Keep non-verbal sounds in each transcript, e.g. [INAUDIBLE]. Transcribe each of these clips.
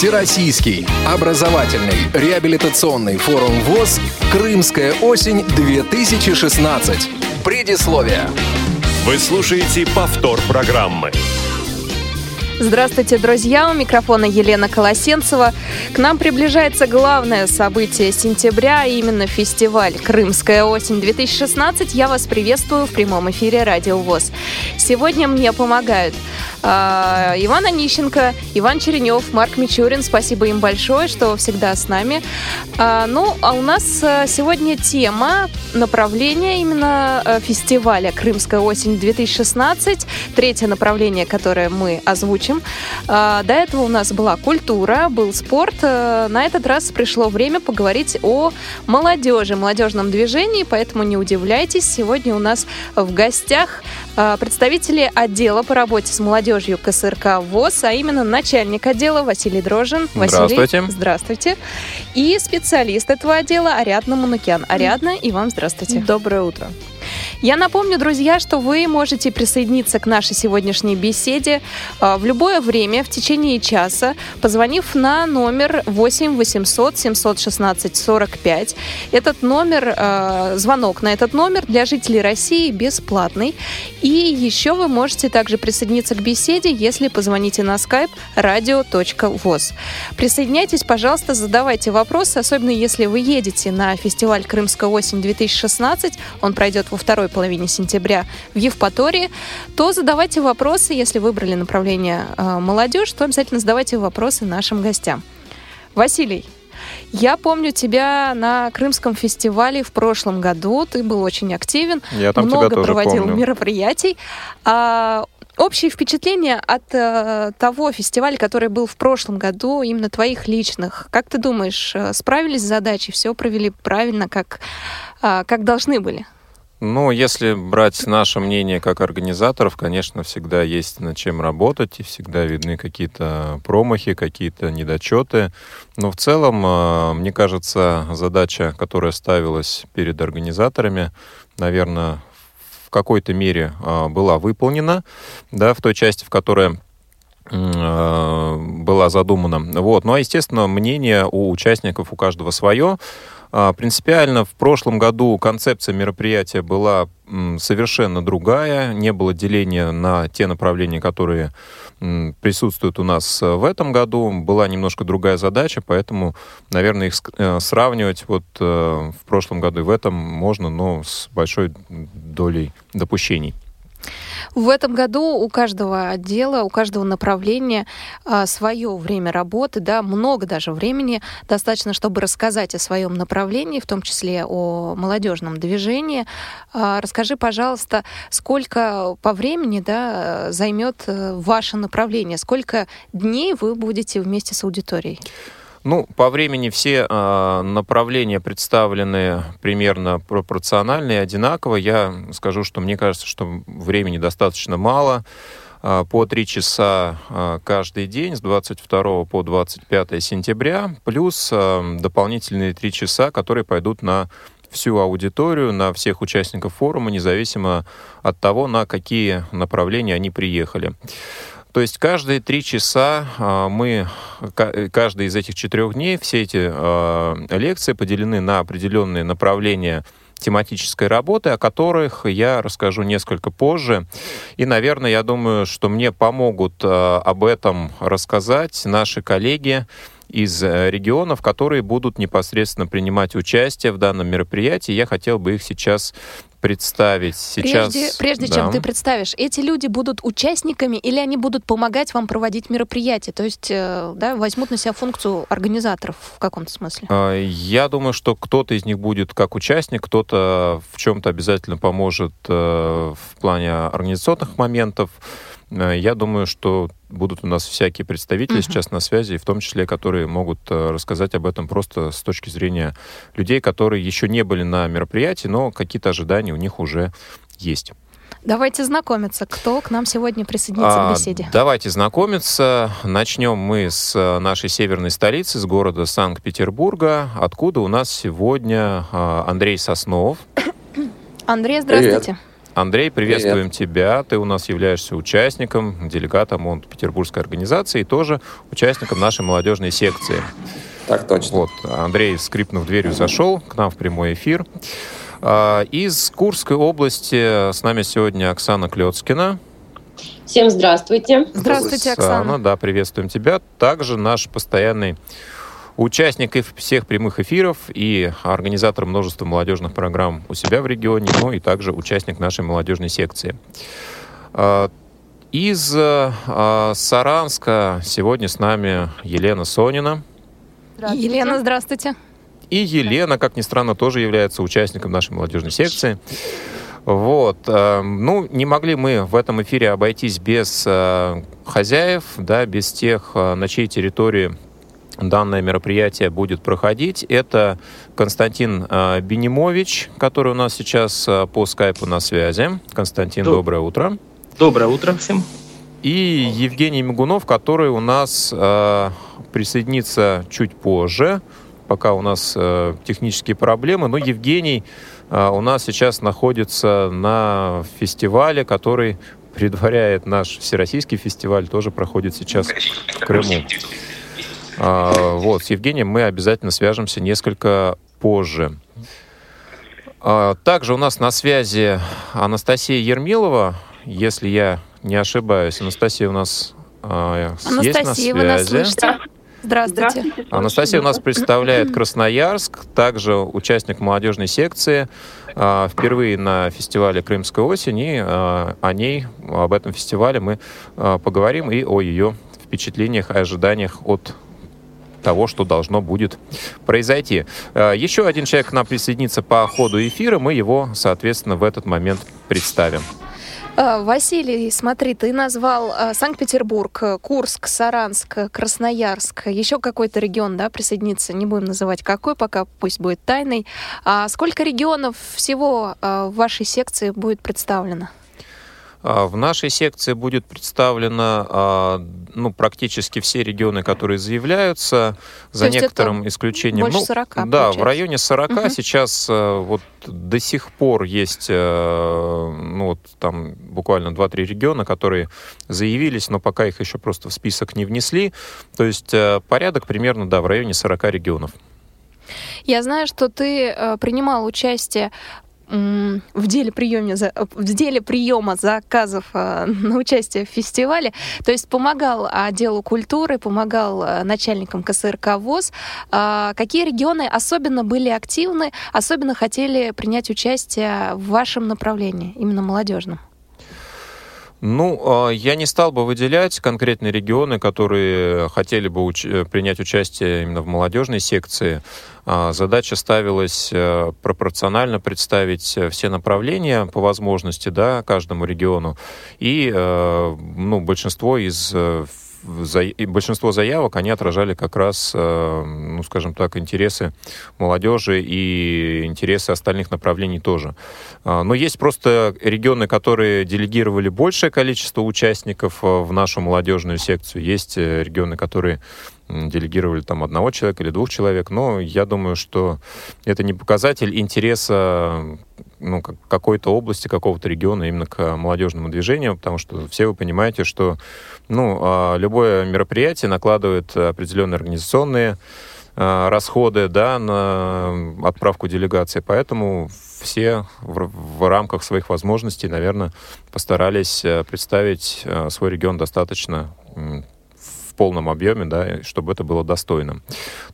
Всероссийский образовательный реабилитационный форум ВОЗ «Крымская осень-2016». Предисловие. Вы слушаете повтор программы. Здравствуйте, друзья! У микрофона Елена Колосенцева. К нам приближается главное событие сентября, а именно фестиваль «Крымская осень-2016». Я вас приветствую в прямом эфире «Радио ВОЗ». Сегодня мне помогают Иван Онищенко, Иван Черенев, Марк Мичурин. Спасибо им большое, что всегда с нами. А, ну, а у нас сегодня тема направления именно э, фестиваля «Крымская осень-2016». Третье направление, которое мы озвучим. А, до этого у нас была культура, был спорт. А, на этот раз пришло время поговорить о молодежи, молодежном движении, поэтому не удивляйтесь. Сегодня у нас в гостях а, представители отдела по работе с молодежью КСРК ВОЗ, а именно начальник отдела Василий Дрожин. Василий, здравствуйте. Здравствуйте. И специалист этого отдела Ариадна Манукян. Ариадна, и вам здравствуйте. Доброе утро. Я напомню, друзья, что вы можете присоединиться к нашей сегодняшней беседе а, в любое время в течение часа, позвонив на номер 8 800 716 45. Этот номер, а, звонок на этот номер для жителей России бесплатный. И еще вы можете также присоединиться к беседе, если позвоните на skype radio.voz. Присоединяйтесь, пожалуйста, задавайте вопросы, особенно если вы едете на фестиваль «Крымская осень 2016». Он пройдет во второй половине сентября в Евпатории, то задавайте вопросы, если выбрали направление э, молодежь, то обязательно задавайте вопросы нашим гостям. Василий, я помню тебя на Крымском фестивале в прошлом году. Ты был очень активен. Я там много тебя тоже проводил помню. мероприятий. А, общее впечатление от э, того фестиваля, который был в прошлом году, именно твоих личных. Как ты думаешь, э, справились с задачей, все провели правильно, как, э, как должны были? Ну, если брать наше мнение как организаторов, конечно, всегда есть над чем работать, и всегда видны какие-то промахи, какие-то недочеты. Но в целом, э, мне кажется, задача, которая ставилась перед организаторами, наверное, в какой-то мере э, была выполнена, да, в той части, в которой э, была задумана. Вот. Ну, а, естественно, мнение у участников у каждого свое. А, принципиально в прошлом году концепция мероприятия была совершенно другая, не было деления на те направления, которые присутствуют у нас в этом году. Была немножко другая задача, поэтому, наверное, их э, сравнивать вот э, в прошлом году и в этом можно, но с большой долей допущений. В этом году у каждого отдела, у каждого направления а, свое время работы, да, много даже времени достаточно, чтобы рассказать о своем направлении, в том числе о молодежном движении. А, расскажи, пожалуйста, сколько по времени да, займет э, ваше направление, сколько дней вы будете вместе с аудиторией? Ну, по времени все э, направления представлены примерно пропорционально и одинаково. Я скажу, что мне кажется, что времени достаточно мало. Э, по три часа э, каждый день с 22 по 25 сентября, плюс э, дополнительные три часа, которые пойдут на всю аудиторию, на всех участников форума, независимо от того, на какие направления они приехали. То есть каждые три часа а, мы, каждый из этих четырех дней, все эти а, лекции поделены на определенные направления тематической работы, о которых я расскажу несколько позже. И, наверное, я думаю, что мне помогут а, об этом рассказать наши коллеги из э, регионов, которые будут непосредственно принимать участие в данном мероприятии. Я хотел бы их сейчас представить сейчас. Прежде, прежде да. чем ты представишь, эти люди будут участниками или они будут помогать вам проводить мероприятия? То есть, э, да, возьмут на себя функцию организаторов в каком-то смысле? А, я думаю, что кто-то из них будет как участник, кто-то в чем-то обязательно поможет э, в плане организационных моментов. Э, я думаю, что будут у нас всякие представители uh-huh. сейчас на связи, в том числе, которые могут э, рассказать об этом просто с точки зрения людей, которые еще не были на мероприятии, но какие-то ожидания у них уже есть. Давайте знакомиться. Кто к нам сегодня присоединится а, к беседе? Давайте знакомиться. Начнем мы с э, нашей северной столицы, с города Санкт-Петербурга, откуда у нас сегодня Андрей Соснов. Андрей, здравствуйте. Привет. Андрей, приветствуем Привет. тебя. Ты у нас являешься участником, делегатом от Петербургской организации и тоже участником нашей молодежной секции. Так точно. Вот, Андрей, скрипнув дверью, зашел к нам в прямой эфир. А, из Курской области с нами сегодня Оксана Клецкина. Всем здравствуйте. Здравствуйте, Оксана. Да, приветствуем тебя. Также наш постоянный участник всех прямых эфиров и организатор множества молодежных программ у себя в регионе, ну и также участник нашей молодежной секции. А, из а, Саранска сегодня с нами Елена Сонина. Здравствуйте. Елена, здравствуйте. И Елена, как ни странно, тоже является участником нашей молодежной секции. Вот. Э, ну, не могли мы в этом эфире обойтись без хозяев, да, без тех, на чьей территории данное мероприятие будет проходить. Это Константин Бенимович, который у нас сейчас по скайпу на связи. Константин, Доб... доброе утро. Доброе утро всем. И Евгений Мигунов, который у нас присоединиться чуть позже, пока у нас э, технические проблемы. Но Евгений э, у нас сейчас находится на фестивале, который предваряет наш всероссийский фестиваль, тоже проходит сейчас в Крыму. А, вот, с Евгением мы обязательно свяжемся несколько позже. А, также у нас на связи Анастасия Ермилова, если я не ошибаюсь. Анастасия у нас а, Анастасия, есть на связи. вы нас слышите? Здравствуйте. Здравствуйте. Анастасия у нас представляет Красноярск, также участник молодежной секции. А, впервые на фестивале «Крымская осень», и о ней, об этом фестивале мы поговорим и о ее впечатлениях и ожиданиях от того, что должно будет произойти. Еще один человек к нам присоединится по ходу эфира, мы его, соответственно, в этот момент представим. А, Василий, смотри, ты назвал а, Санкт-Петербург, Курск, Саранск, Красноярск, еще какой-то регион, да, присоединиться, не будем называть какой, пока пусть будет тайной. А сколько регионов всего в вашей секции будет представлено? А, в нашей секции будет представлено а, ну, практически все регионы, которые заявляются, за некоторым исключением. Больше 40, ну, Да, в районе 40 угу. сейчас а, вот до сих пор есть ну, вот, там буквально 2-3 региона, которые заявились, но пока их еще просто в список не внесли. То есть порядок примерно, да, в районе 40 регионов. Я знаю, что ты принимал участие в деле, приема, в деле приема заказов э, [LAUGHS] на участие в фестивале, то есть помогал отделу культуры, помогал э, начальникам КСРК ВОЗ. А какие регионы особенно были активны, особенно хотели принять участие в вашем направлении, именно молодежном? Ну, а, я не стал бы выделять конкретные регионы, которые хотели бы уч- принять участие именно в молодежной секции. А, задача ставилась э, пропорционально представить э, все направления по возможности да, каждому региону. И э, ну, большинство из за, и большинство заявок, они отражали как раз, э, ну, скажем так, интересы молодежи и интересы остальных направлений тоже. Э, но есть просто регионы, которые делегировали большее количество участников э, в нашу молодежную секцию. Есть регионы, которые делегировали там одного человека или двух человек, но я думаю, что это не показатель интереса ну, какой-то области, какого-то региона именно к молодежному движению, потому что все вы понимаете, что ну, а, любое мероприятие накладывает определенные организационные а, расходы да, на отправку делегации, поэтому все в, в рамках своих возможностей, наверное, постарались э, представить э, свой регион достаточно полном объеме, да, чтобы это было достойным.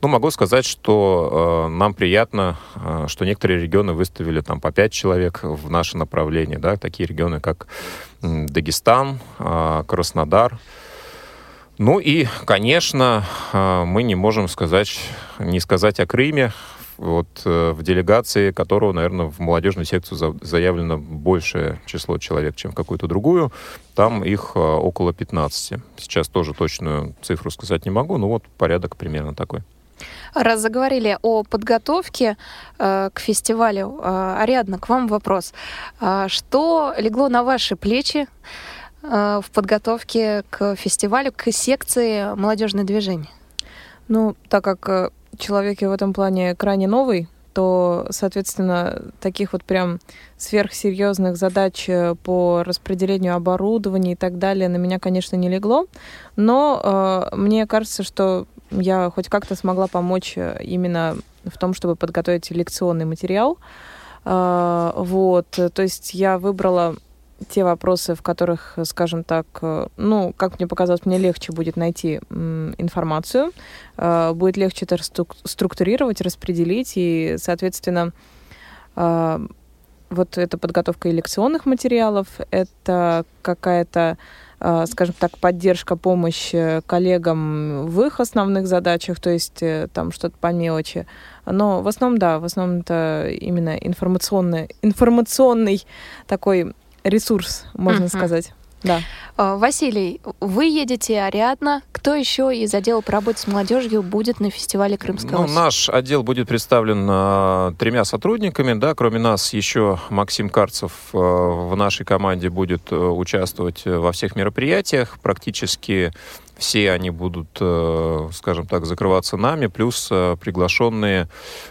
Ну, могу сказать, что э, нам приятно, э, что некоторые регионы выставили там по 5 человек в наше направление, да, такие регионы, как Дагестан, э, Краснодар. Ну и, конечно, э, мы не можем сказать, не сказать о Крыме, вот э, в делегации которого, наверное, в молодежную секцию заявлено большее число человек, чем в какую-то другую. Там их э, около 15. Сейчас тоже точную цифру сказать не могу, но вот порядок примерно такой. Раз заговорили о подготовке э, к фестивалю, э, Ариадна, к вам вопрос. Э, что легло на ваши плечи э, в подготовке к фестивалю, к секции «Молодежное движение»? Ну, так как человек в этом плане крайне новый, то, соответственно, таких вот прям сверхсерьезных задач э, по распределению оборудования и так далее на меня, конечно, не легло. Но э, мне кажется, что я хоть как-то смогла помочь э, именно в том, чтобы подготовить лекционный материал. Э, вот, то есть я выбрала те вопросы, в которых, скажем так, э, ну, как мне показалось, мне легче будет найти информацию, э, будет легче это структурировать, распределить, и, соответственно, э, вот эта подготовка и лекционных материалов, это какая-то, скажем так, поддержка, помощь коллегам в их основных задачах, то есть там что-то по мелочи. Но в основном, да, в основном это именно информационный, информационный такой ресурс, можно uh-huh. сказать. Да. А, Василий, вы едете Ариадна. Кто еще из отдела по работе с молодежью будет на фестивале Крымская ну, Наш отдел будет представлен э, тремя сотрудниками. Да, кроме нас еще Максим Карцев э, в нашей команде будет э, участвовать во всех мероприятиях. Практически все они будут, э, скажем так, закрываться нами, плюс э, приглашенные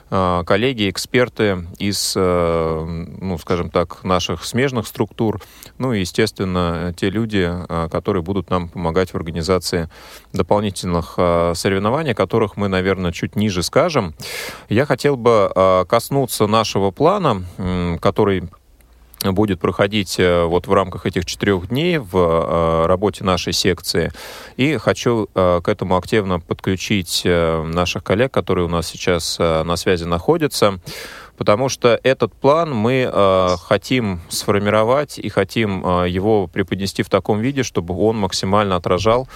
э, коллеги, эксперты из, ну, скажем так, наших смежных структур, ну и, естественно, те люди, которые будут нам помогать в организации дополнительных соревнований, о которых мы, наверное, чуть ниже скажем. Я хотел бы коснуться нашего плана, который будет проходить э, вот в рамках этих четырех дней в э, работе нашей секции. И хочу э, к этому активно подключить наших коллег, которые у нас сейчас на связи находятся потому что этот план мы э, хотим сформировать и хотим э, его преподнести в таком виде, чтобы он максимально отражал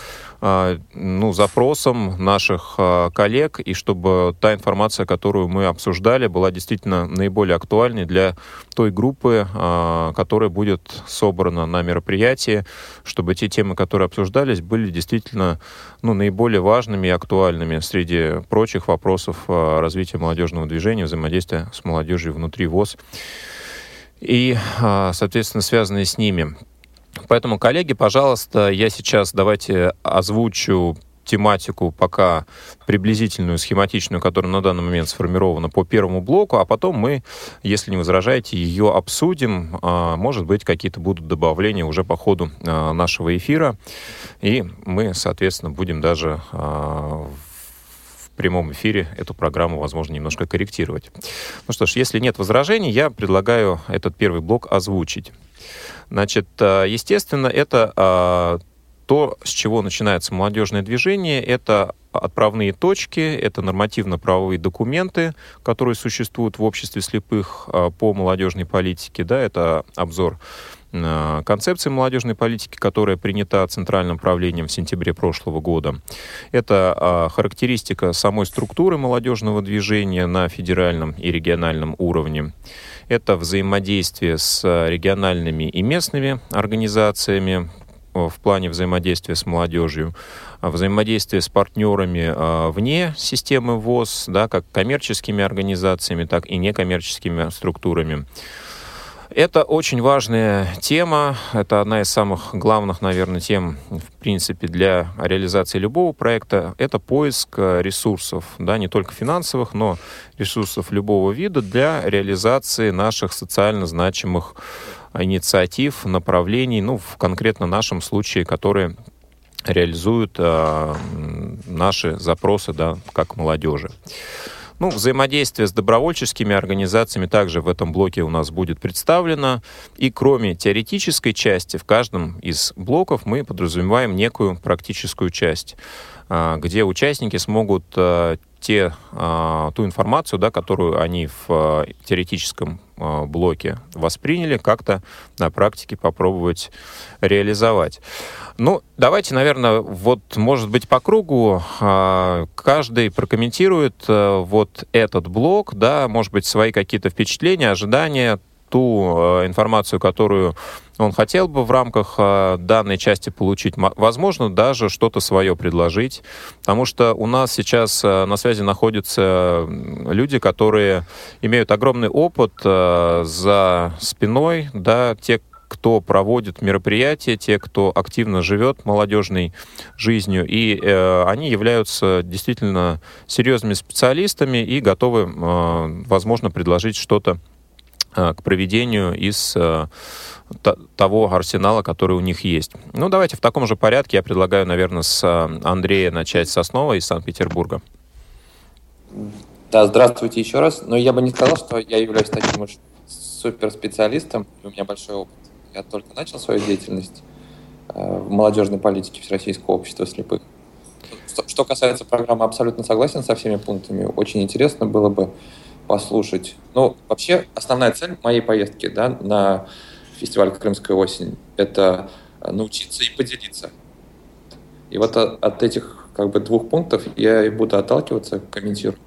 ну, запросам наших э, коллег, и чтобы та информация, которую мы обсуждали, была действительно наиболее актуальной для той группы, э, которая будет собрана на мероприятии, чтобы те темы, которые обсуждались, были действительно ну, наиболее важными и актуальными среди прочих вопросов развития молодежного движения, взаимодействия с молодежью внутри ВОЗ и, а, соответственно, связанные с ними. Поэтому, коллеги, пожалуйста, я сейчас давайте озвучу тематику пока приблизительную, схематичную, которая на данный момент сформирована по первому блоку, а потом мы, если не возражаете, ее обсудим. А, может быть, какие-то будут добавления уже по ходу а, нашего эфира. И мы, соответственно, будем даже в прямом эфире эту программу, возможно, немножко корректировать. Ну что ж, если нет возражений, я предлагаю этот первый блок озвучить. Значит, э, естественно, это э, то, с чего начинается молодежное движение, это отправные точки, это нормативно-правовые документы, которые существуют в обществе слепых э, по молодежной политике, да, это обзор концепции молодежной политики, которая принята Центральным правлением в сентябре прошлого года. Это а, характеристика самой структуры молодежного движения на федеральном и региональном уровне. Это взаимодействие с региональными и местными организациями в плане взаимодействия с молодежью, взаимодействие с партнерами вне системы ВОЗ, да, как коммерческими организациями, так и некоммерческими структурами. Это очень важная тема. Это одна из самых главных, наверное, тем, в принципе, для реализации любого проекта. Это поиск э, ресурсов, да, не только финансовых, но ресурсов любого вида для реализации наших социально значимых инициатив, направлений, ну, в конкретно нашем случае, которые реализуют э, наши запросы, да, как молодежи. Ну, взаимодействие с добровольческими организациями также в этом блоке у нас будет представлено. И кроме теоретической части, в каждом из блоков мы подразумеваем некую практическую часть, а, где участники смогут а, те, а, ту информацию, да, которую они в теоретическом блоке восприняли, как-то на практике попробовать реализовать. Ну, давайте, наверное, вот, может быть, по кругу каждый прокомментирует э, вот этот блок, да, может быть, свои какие-то впечатления, ожидания, ту э, информацию, которую он хотел бы в рамках э, данной части получить, возможно, даже что-то свое предложить, потому что у нас сейчас э, на связи находятся люди, которые имеют огромный опыт э, за спиной, да, те, кто проводит мероприятия, те, кто активно живет молодежной жизнью, и э, они являются действительно серьезными специалистами и готовы, э, возможно, предложить что-то к проведению из э, того арсенала, который у них есть. Ну, давайте в таком же порядке. Я предлагаю, наверное, с э, Андрея начать с основы из Санкт-Петербурга. Да, здравствуйте еще раз. Но я бы не сказал, что я являюсь таким уж суперспециалистом, и у меня большой опыт. Я только начал свою деятельность э, в молодежной политике Всероссийского общества слепых. Что касается программы, абсолютно согласен со всеми пунктами. Очень интересно было бы послушать. Ну, вообще, основная цель моей поездки да, на фестиваль «Крымская осень» — это научиться и поделиться. И вот от, от этих как бы двух пунктов я и буду отталкиваться, комментирую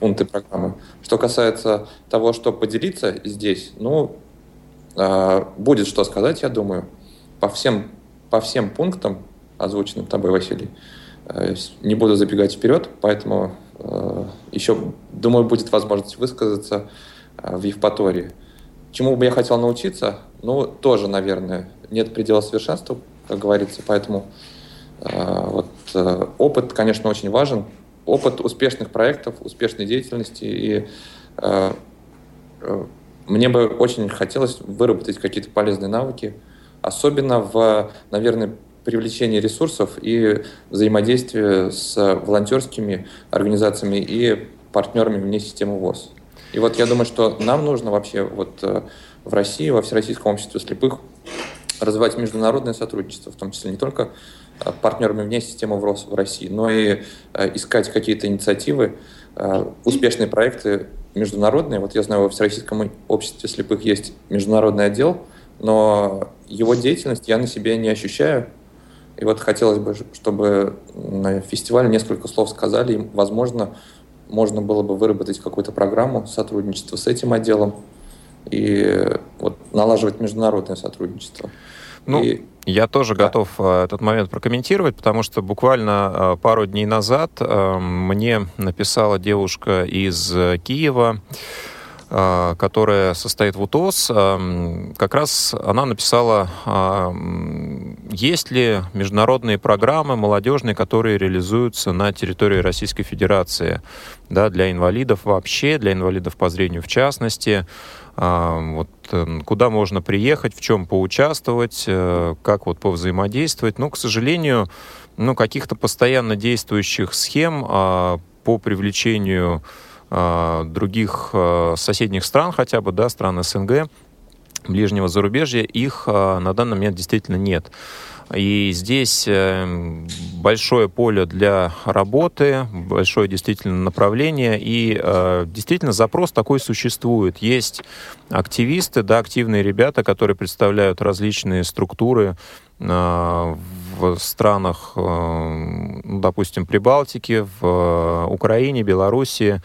пункты программы. Что касается того, что поделиться здесь, ну, э, будет что сказать, я думаю, по всем, по всем пунктам, озвученным тобой, Василий. Э, не буду забегать вперед, поэтому еще, думаю, будет возможность высказаться э, в Евпатории. Чему бы я хотел научиться? Ну, тоже, наверное, нет предела совершенства, как говорится, поэтому э, вот, э, опыт, конечно, очень важен, опыт успешных проектов, успешной деятельности. И э, э, мне бы очень хотелось выработать какие-то полезные навыки, особенно в, наверное, привлечении ресурсов и взаимодействии с волонтерскими организациями и партнерами вне системы ВОЗ. И вот я думаю, что нам нужно вообще вот э, в России, во Всероссийском обществе слепых развивать международное сотрудничество, в том числе не только Э, партнерами вне системы ВРОС в России, но и э, искать какие-то инициативы, успешные проекты международные. Вот я знаю, во Всероссийском обществе слепых есть международный отдел, но его деятельность я на себе не ощущаю. И вот хотелось бы, чтобы на фестивале несколько слов сказали, и, возможно, можно было бы выработать какую-то программу сотрудничества с этим отделом и вот налаживать международное сотрудничество. Ну, и... я тоже да. готов э, этот момент прокомментировать, потому что буквально э, пару дней назад э, мне написала девушка из Киева, которая состоит в УТОС, как раз она написала, есть ли международные программы молодежные, которые реализуются на территории Российской Федерации, да, для инвалидов вообще, для инвалидов по зрению в частности, а, вот, эм, куда можно приехать, в чем поучаствовать, э, как вот повзаимодействовать. Но, к сожалению, ну, каких-то постоянно действующих схем а, по привлечению а, других соседних стран, хотя бы, да, стран СНГ, ближнего зарубежья, их на данный момент действительно нет. И здесь большое поле для работы, большое действительно направление, и э, действительно запрос такой существует. Есть активисты, да, активные ребята, которые представляют различные структуры э, в странах, э, ну, допустим, Прибалтики, в Украине, Белоруссии,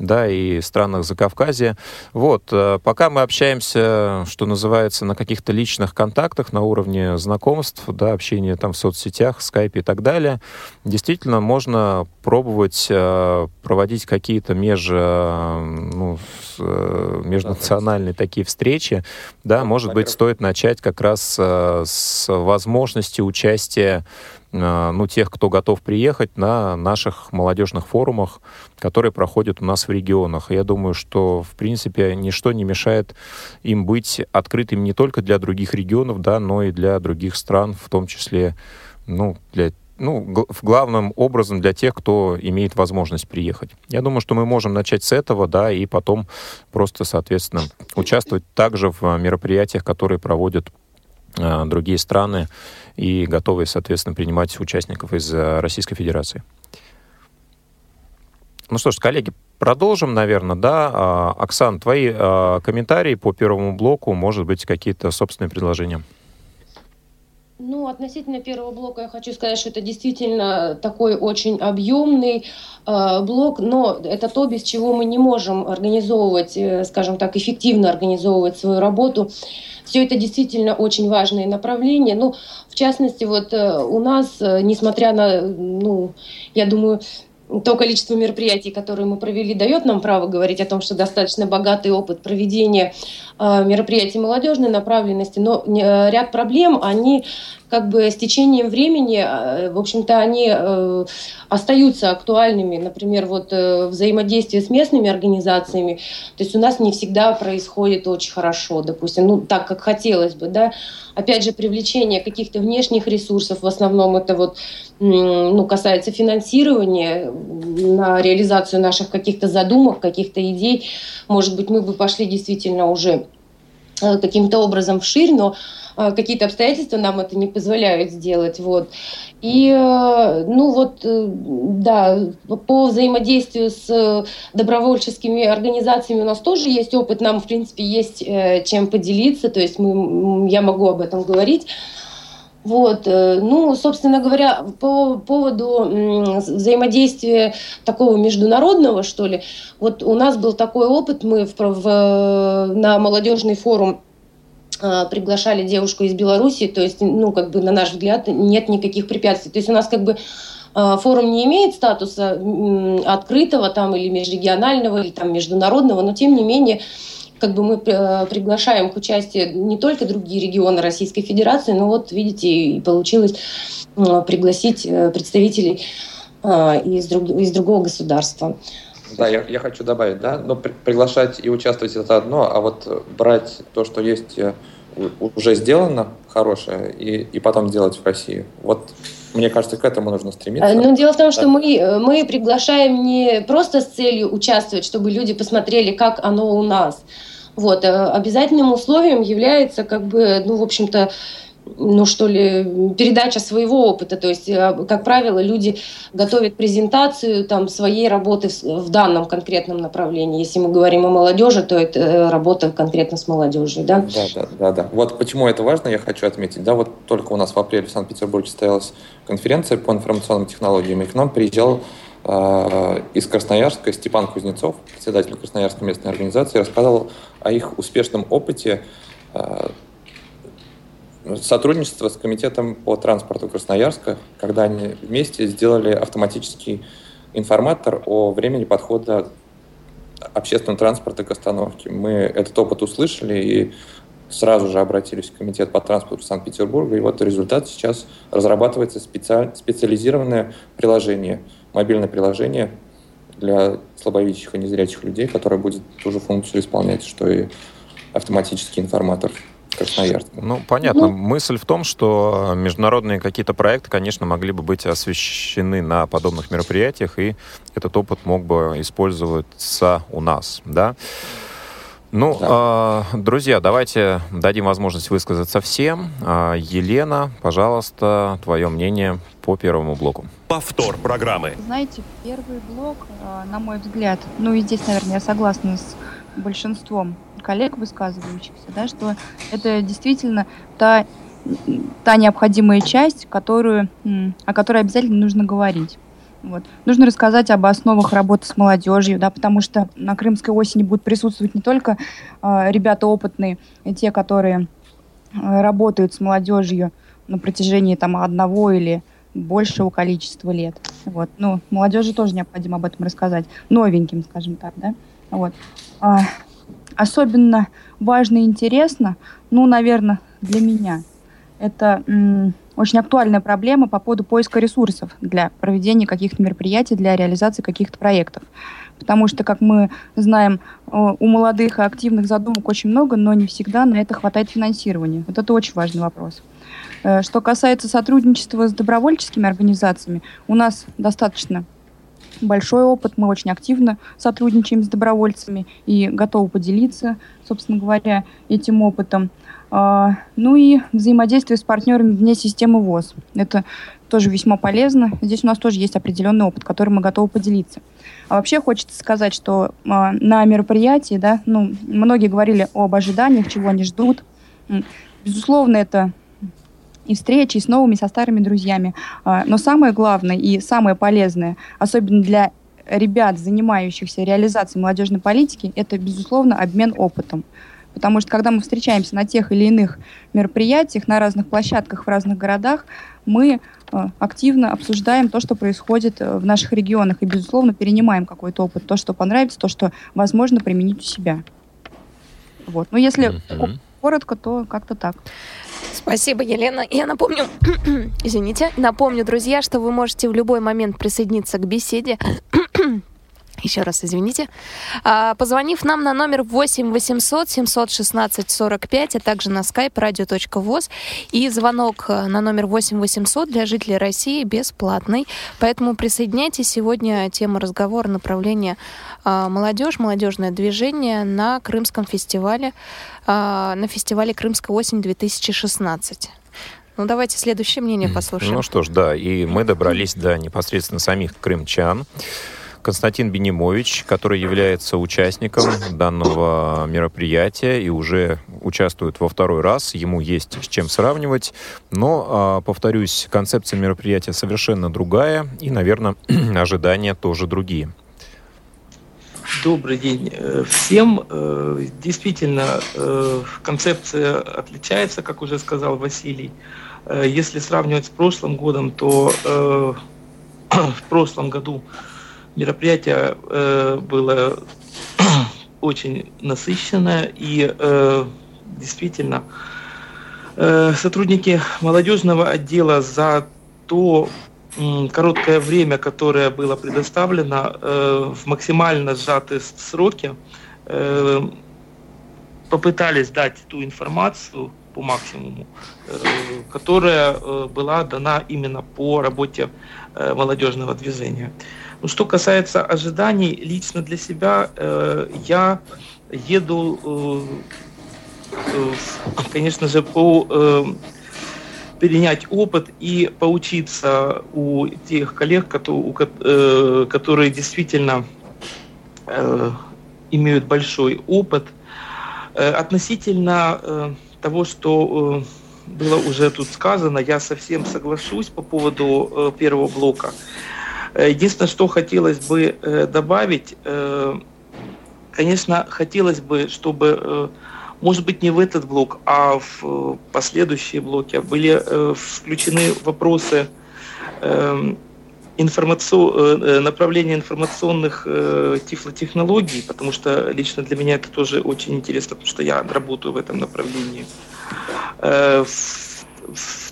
да, и странах Закавказья. Вот, э, пока мы общаемся, что называется, на каких-то личных контактах, на уровне знакомств, да, общения там в соцсетях, скайпе и так далее, действительно можно пробовать э, проводить какие-то меж, э, ну, межнациональные такие встречи, да, может быть, стоит начать как раз с возможности участия ну, тех, кто готов приехать на наших молодежных форумах, которые проходят у нас в регионах. Я думаю, что, в принципе, ничто не мешает им быть открытыми не только для других регионов, да, но и для других стран, в том числе, ну, для ну, главным образом для тех, кто имеет возможность приехать. Я думаю, что мы можем начать с этого, да, и потом просто, соответственно, участвовать также в мероприятиях, которые проводят э, другие страны и готовы, соответственно, принимать участников из э, Российской Федерации. Ну что ж, коллеги, продолжим, наверное, да. А, Оксан, твои а, комментарии по первому блоку, может быть, какие-то собственные предложения? Ну, относительно первого блока я хочу сказать, что это действительно такой очень объемный э, блок, но это то, без чего мы не можем организовывать, э, скажем так, эффективно организовывать свою работу. Все это действительно очень важные направления. Ну, в частности, вот э, у нас, э, несмотря на, ну, я думаю, то количество мероприятий, которые мы провели, дает нам право говорить о том, что достаточно богатый опыт проведения э, мероприятий молодежной направленности, но э, ряд проблем, они как бы с течением времени, э, в общем-то, они э, остаются актуальными. Например, вот э, взаимодействие с местными организациями, то есть у нас не всегда происходит очень хорошо, допустим, ну так, как хотелось бы, да. Опять же, привлечение каких-то внешних ресурсов, в основном это вот ну, касается финансирования на реализацию наших каких-то задумок, каких-то идей. Может быть, мы бы пошли действительно уже каким-то образом вширь, но а, какие-то обстоятельства нам это не позволяют сделать. Вот. И, э, ну вот, э, да, по взаимодействию с э, добровольческими организациями у нас тоже есть опыт, нам, в принципе, есть чем поделиться, то есть мы, я могу об этом говорить. Вот, ну, собственно говоря, по поводу взаимодействия такого международного, что ли, вот у нас был такой опыт, мы в, в, на молодежный форум Э, приглашали девушку из Беларуси, то есть, ну, как бы, на наш взгляд, нет никаких препятствий. То есть у нас как бы э, форум не имеет статуса открытого там или межрегионального, или там международного, но тем не менее как бы мы э, приглашаем к участию не только другие регионы Российской Федерации, но вот, видите, и получилось пригласить представителей из, друг, из другого государства. Да, я, я хочу добавить, да, но при, приглашать и участвовать это одно, а вот брать то, что есть э, уже сделано хорошее, и, и потом делать в России. Вот мне кажется, к этому нужно стремиться. Ну, дело в том, что мы, э, мы приглашаем не просто с целью участвовать, чтобы люди посмотрели, как оно у нас. Вот. А обязательным условием является, как бы, ну, в общем-то, ну что ли, передача своего опыта. То есть, э, как правило, люди готовят презентацию там, своей работы в данном конкретном направлении. Если мы говорим о молодежи, то это э, работа конкретно с молодежью. Да? Да, да, да, да. Вот почему это важно, я хочу отметить. Да, вот только у нас в апреле в Санкт-Петербурге состоялась конференция по информационным технологиям, и к нам приезжал э, из Красноярска Степан Кузнецов, председатель Красноярской местной организации, рассказывал о их успешном опыте сотрудничество с комитетом по транспорту Красноярска, когда они вместе сделали автоматический информатор о времени подхода общественного транспорта к остановке. Мы этот опыт услышали и сразу же обратились в комитет по транспорту Санкт-Петербурга, и вот результат сейчас разрабатывается специаль... специализированное приложение, мобильное приложение для слабовидящих и незрячих людей, которое будет ту же функцию исполнять, что и автоматический информатор. Красноярска. Ну, понятно. Ну, Мысль в том, что международные какие-то проекты, конечно, могли бы быть освещены на подобных мероприятиях, и этот опыт мог бы использоваться у нас, да? Ну, да. э, друзья, давайте дадим возможность высказаться всем. Э, Елена, пожалуйста, твое мнение по первому блоку. Повтор программы. Знаете, первый блок, э, на мой взгляд, ну и здесь, наверное, я согласна с большинством коллег высказывающихся, да, что это действительно та, та необходимая часть, которую, о которой обязательно нужно говорить. Вот. Нужно рассказать об основах работы с молодежью, да, потому что на Крымской осени будут присутствовать не только э, ребята опытные, те, которые э, работают с молодежью на протяжении там, одного или большего количества лет. Вот. Ну, молодежи тоже необходимо об этом рассказать. Новеньким, скажем так, да. Вот. А, особенно важно и интересно, ну, наверное, для меня, это м, очень актуальная проблема по поводу поиска ресурсов для проведения каких-то мероприятий, для реализации каких-то проектов. Потому что, как мы знаем, у молодых и активных задумок очень много, но не всегда на это хватает финансирования. Вот это очень важный вопрос. Э, что касается сотрудничества с добровольческими организациями, у нас достаточно большой опыт, мы очень активно сотрудничаем с добровольцами и готовы поделиться, собственно говоря, этим опытом. А, ну и взаимодействие с партнерами вне системы ВОЗ. Это тоже весьма полезно. Здесь у нас тоже есть определенный опыт, который мы готовы поделиться. А вообще хочется сказать, что а, на мероприятии, да, ну, многие говорили об ожиданиях, чего они ждут. Безусловно, это и встречи и с новыми, со старыми друзьями. А, но самое главное и самое полезное, особенно для ребят, занимающихся реализацией молодежной политики, это, безусловно, обмен опытом. Потому что когда мы встречаемся на тех или иных мероприятиях, на разных площадках в разных городах, мы э, активно обсуждаем то, что происходит э, в наших регионах, и, безусловно, перенимаем какой-то опыт, то, что понравится, то, что возможно применить у себя. Вот. Но если mm-hmm. Коротко, то как-то так. Спасибо, Елена. Я напомню, [CLEARS THROAT] извините, напомню, друзья, что вы можете в любой момент присоединиться к беседе [CLEARS THROAT] еще раз извините, а, позвонив нам на номер 8 800 716 45, а также на skype radio.voz. И звонок э, на номер 8 800 для жителей России бесплатный. Поэтому присоединяйтесь. Сегодня тема разговора направления а, молодежь, молодежное движение на Крымском фестивале, а, на фестивале «Крымская осень-2016». Ну, давайте следующее мнение послушаем. Ну что ж, да, и мы добрались до непосредственно самих крымчан. Константин Бенимович, который является участником данного мероприятия и уже участвует во второй раз. Ему есть с чем сравнивать. Но, а, повторюсь, концепция мероприятия совершенно другая и, наверное, [CLEARS THROAT] ожидания тоже другие. Добрый день э, всем. Э, действительно, э, концепция отличается, как уже сказал Василий. Если сравнивать с прошлым годом, то [CLEARS THROAT] в прошлом году мероприятие э, было [CLEARS THROAT] очень насыщенное и э, действительно э, сотрудники молодежного отдела за то короткое время, которое было предоставлено в максимально сжатые сроки, попытались дать ту информацию по максимуму, которая была дана именно по работе молодежного движения. Ну, что касается ожиданий, лично для себя э, я еду, э, э, конечно же, по э, перенять опыт и поучиться у тех коллег, э, которые действительно э, имеют большой опыт. Э, относительно того, что было уже тут сказано, я совсем соглашусь по поводу первого блока. Э, единственное, что хотелось бы э, добавить, э, конечно, хотелось бы, чтобы, может быть, не в этот блок, а в последующие блоки были включены вопросы информацион... направления информационных тифлотехнологий, потому что лично для меня это тоже очень интересно, потому что я работаю в этом направлении. В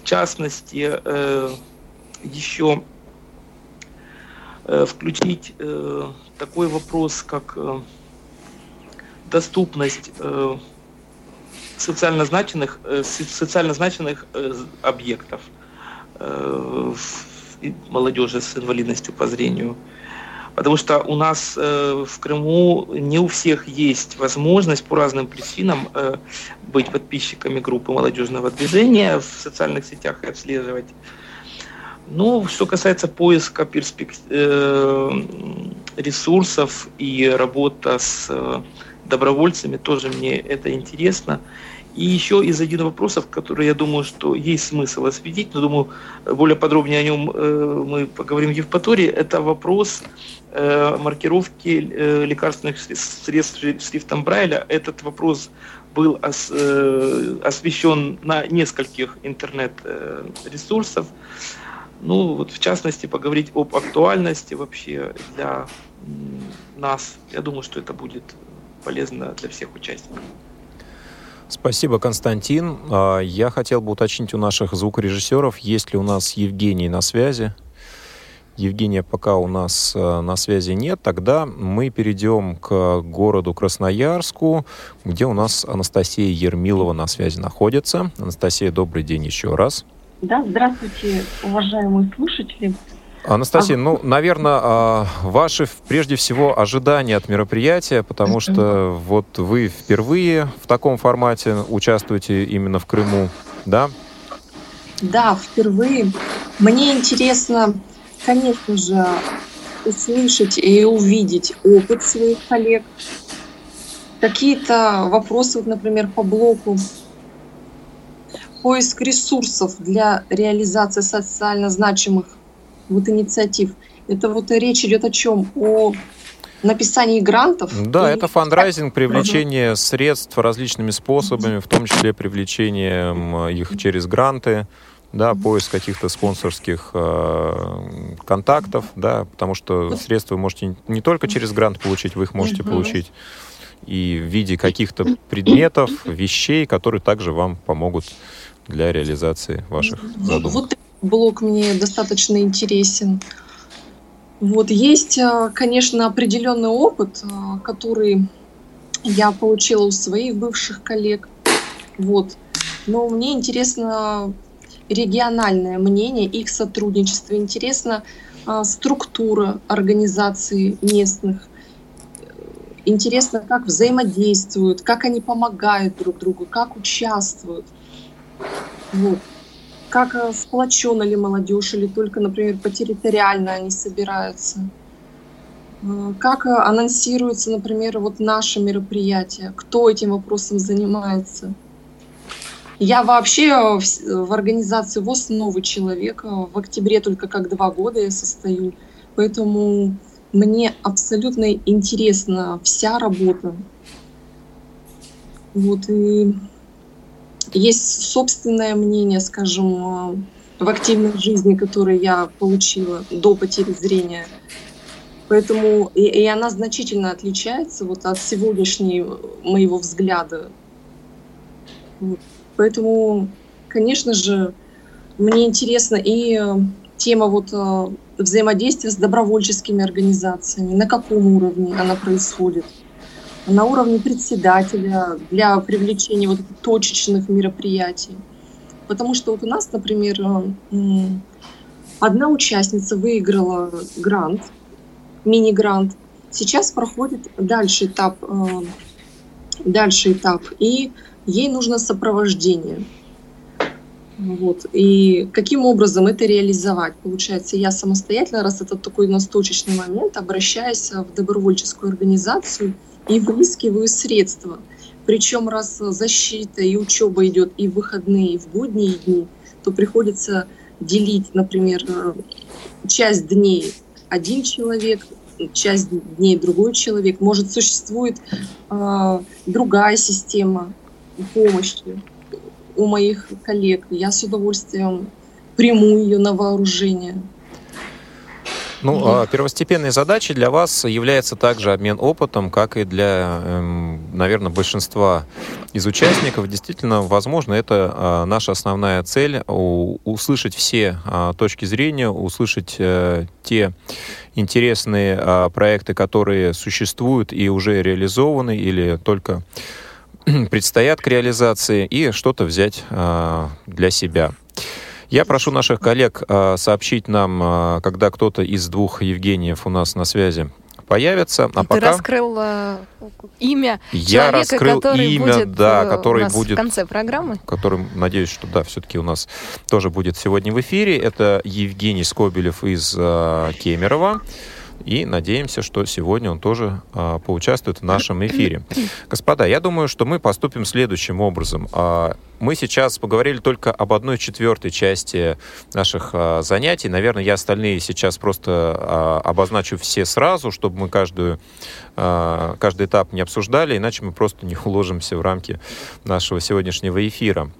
частности, еще Э, включить э, такой вопрос, как э, доступность социально значимых, социально значимых объектов молодежи с инвалидностью по зрению. Потому что у нас в Крыму не у всех есть возможность по разным причинам быть подписчиками группы молодежного движения в социальных сетях и отслеживать ну, что касается поиска перспек... Э, ресурсов и работа с э, добровольцами, тоже мне это интересно. И еще из один вопросов, который я думаю, что есть смысл осветить, но думаю, более подробнее о нем э, мы поговорим в Евпатории, это вопрос маркировки лекарственных средств шрифтом Брайля. Этот вопрос был освещен на нескольких интернет-ресурсах. Ну, вот в частности, поговорить об актуальности вообще для нас. Я думаю, что это будет полезно для всех участников. Спасибо, Константин. А, я хотел бы уточнить у наших звукорежиссеров, есть ли у нас Евгений на связи. Евгения пока у нас а, на связи нет. Тогда мы перейдем к городу Красноярску, где у нас Анастасия Ермилова на связи находится. Анастасия, добрый день еще раз. Да, здравствуйте, уважаемые слушатели. Анастасия, а... ну, наверное, а, ваши прежде всего ожидания от мероприятия, потому что вот вы впервые в таком формате участвуете именно в Крыму, да? Да, впервые. Мне интересно, конечно же, услышать и увидеть опыт своих коллег. Какие-то вопросы, вот, например, по блоку поиск ресурсов для реализации социально значимых вот инициатив. Это вот речь идет о чем? О написании грантов. Да, и- это фандрайзинг, привлечение средств различными способами, в том числе привлечением э, их через гранты, да, поиск каких-то спонсорских э, контактов, да, потому что средства вы можете не только через грант получить, вы их можете Мгм. получить и в виде каких-то предметов, вещей, которые также вам помогут для реализации ваших задумок. Вот блок мне достаточно интересен. Вот есть, э, конечно, определенный опыт, э, который я получила у своих бывших коллег. Вот. Но мне интересно региональное мнение, их сотрудничество. Интересна э, структура организаций местных. Интересно, как взаимодействуют, как они помогают друг другу, как участвуют. Вот. Как э, сплочена ли молодежь, или только, например, потерриториально они собираются. Э, Как э, анонсируются, например, вот наши мероприятия, кто этим вопросом занимается. Я вообще э, в, в организации ВОЗ новый человек. э, В октябре только как два года я состою. Поэтому мне абсолютно интересна вся работа. Вот, и есть собственное мнение, скажем, э, в активной жизни, которое я получила до потери зрения. Поэтому и, и она значительно отличается вот от сегодняшней моего взгляда. Вот. Поэтому, конечно же, мне интересна и тема вот э, взаимодействия с добровольческими организациями, на каком уровне она происходит на уровне председателя для привлечения вот точечных мероприятий. Потому что вот у нас, например, э, одна участница выиграла грант, мини-грант. Сейчас проходит дальше этап, э, дальше этап, и ей нужно сопровождение. Вот. И каким образом это реализовать? Получается, я самостоятельно, раз это такой у нас точечный момент, обращаюсь в добровольческую организацию и выискиваю средства. Причем раз защита и учеба идет и в выходные, и в будние дни, то приходится делить, например, часть дней один человек, часть дней другой человек. Может, существует э, другая система помощи у моих коллег. Я с удовольствием приму ее на вооружение. Ну, а, первостепенной задачей для вас является также обмен опытом, как и для, эм, наверное, большинства из участников. Действительно, возможно, это а, наша основная цель услышать все а, точки зрения, услышать э, те интересные а, проекты, которые существуют и уже реализованы или только [CLEARS THROAT] предстоят к реализации, и что-то взять а, для себя. Я прошу наших коллег а, сообщить нам, а, когда кто-то из двух Евгениев у нас на связи появится. А Ты пока раскрыл э, имя я человека, раскрыл который имя, будет да, э, который у нас будет в конце программы. который, надеюсь, что да, все-таки у нас тоже будет сегодня в эфире. Это Евгений Скобелев из а, Кемерово. И надеемся, что сегодня он тоже а, поучаствует в нашем эфире. [COUGHS] Господа, я думаю, что мы поступим следующим образом. А, мы сейчас поговорили только об одной четвертой части наших а, занятий. Наверное, я остальные сейчас просто а, обозначу все сразу, чтобы мы каждую, а, каждый этап не обсуждали, иначе мы просто не уложимся в рамки нашего сегодняшнего эфира.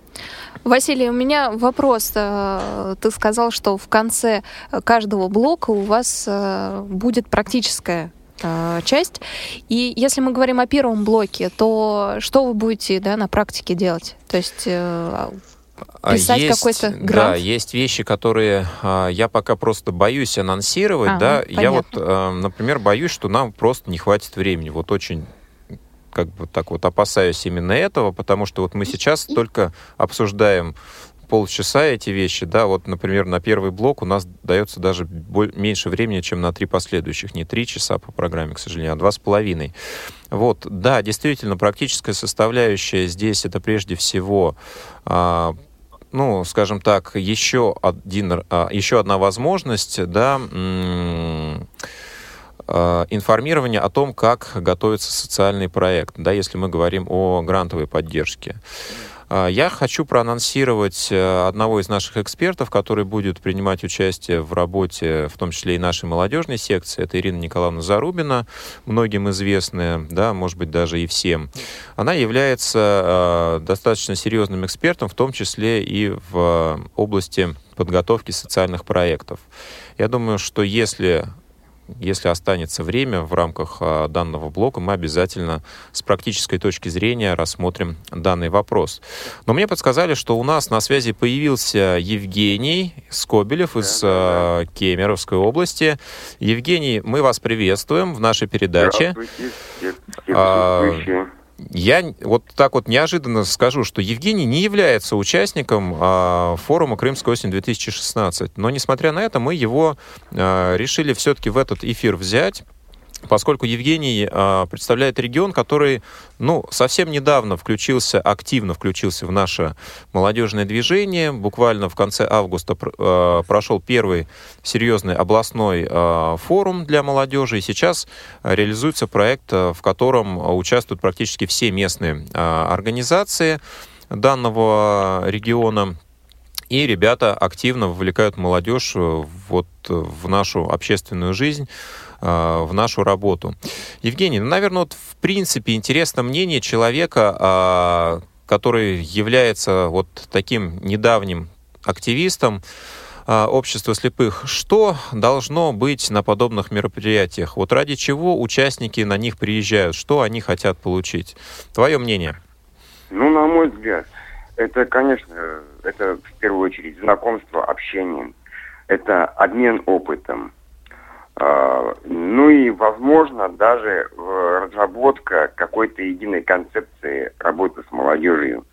Василий, у меня вопрос. Э, Ты сказал, что в конце каждого блока у вас э, будет практическая э, часть. И если мы говорим о первом блоке, то что вы будете да, на практике делать? То есть э, А Писать есть, какой-то Да, грант? есть вещи, которые а, я пока просто боюсь анонсировать, Ага, да. Я вот, понятно. а, например, боюсь, что нам просто не хватит времени. Вот очень как бы так вот опасаюсь именно этого, потому что вот мы сейчас только обсуждаем полчаса эти вещи, да, вот, например, на первый блок у нас дается даже меньше времени, чем на три последующих, не три часа по программе, к сожалению, а два с половиной. Вот, да, действительно, практическая составляющая здесь это прежде всего а, ну, скажем так, еще, один, а, еще одна возможность, да, информирование о том, как готовится социальный проект, да, если мы говорим о грантовой поддержке. А, я хочу проанонсировать э, одного из наших экспертов, который будет принимать участие в работе, в том числе и нашей молодежной секции. Это Ирина Николаевна Зарубина, многим известная, да, может быть, даже и всем. Она является достаточно серьезным экспертом, в том числе и в области подготовки социальных проектов. Я думаю, что если если останется время в рамках а, данного блока, мы обязательно с практической точки зрения рассмотрим данный вопрос. Но мне подсказали, что у нас на связи появился Евгений Скобелев из а, Кемеровской области. Евгений, мы вас приветствуем в нашей передаче. Здравствуйте. Я вот так вот неожиданно скажу, что Евгений не является участником э, форума «Крымская осень-2016». Но, несмотря на это, мы его э, решили все-таки в этот эфир взять, поскольку Евгений э, представляет регион, который, ну, совсем недавно включился, активно включился в наше молодежное движение. Буквально в конце августа э, прошел первый серьезный областной э, форум для молодежи, и сейчас реализуется проект, в котором участвуют практически все местные э, организации данного региона. И ребята активно вовлекают молодежь вот в нашу общественную жизнь. Э, в нашу работу. Евгений, ну, наверное, вот в принципе интересно мнение человека, а, который является вот таким недавним активистом а, общества слепых. Что должно быть на подобных мероприятиях? Вот ради чего участники на них приезжают? Что они хотят получить? Твое мнение? Ну, на мой взгляд, это, конечно, это в первую очередь знакомство, общение. Это обмен опытом. А, ну и, возможно, даже разработка какой-то единой концепции работы с молодежью,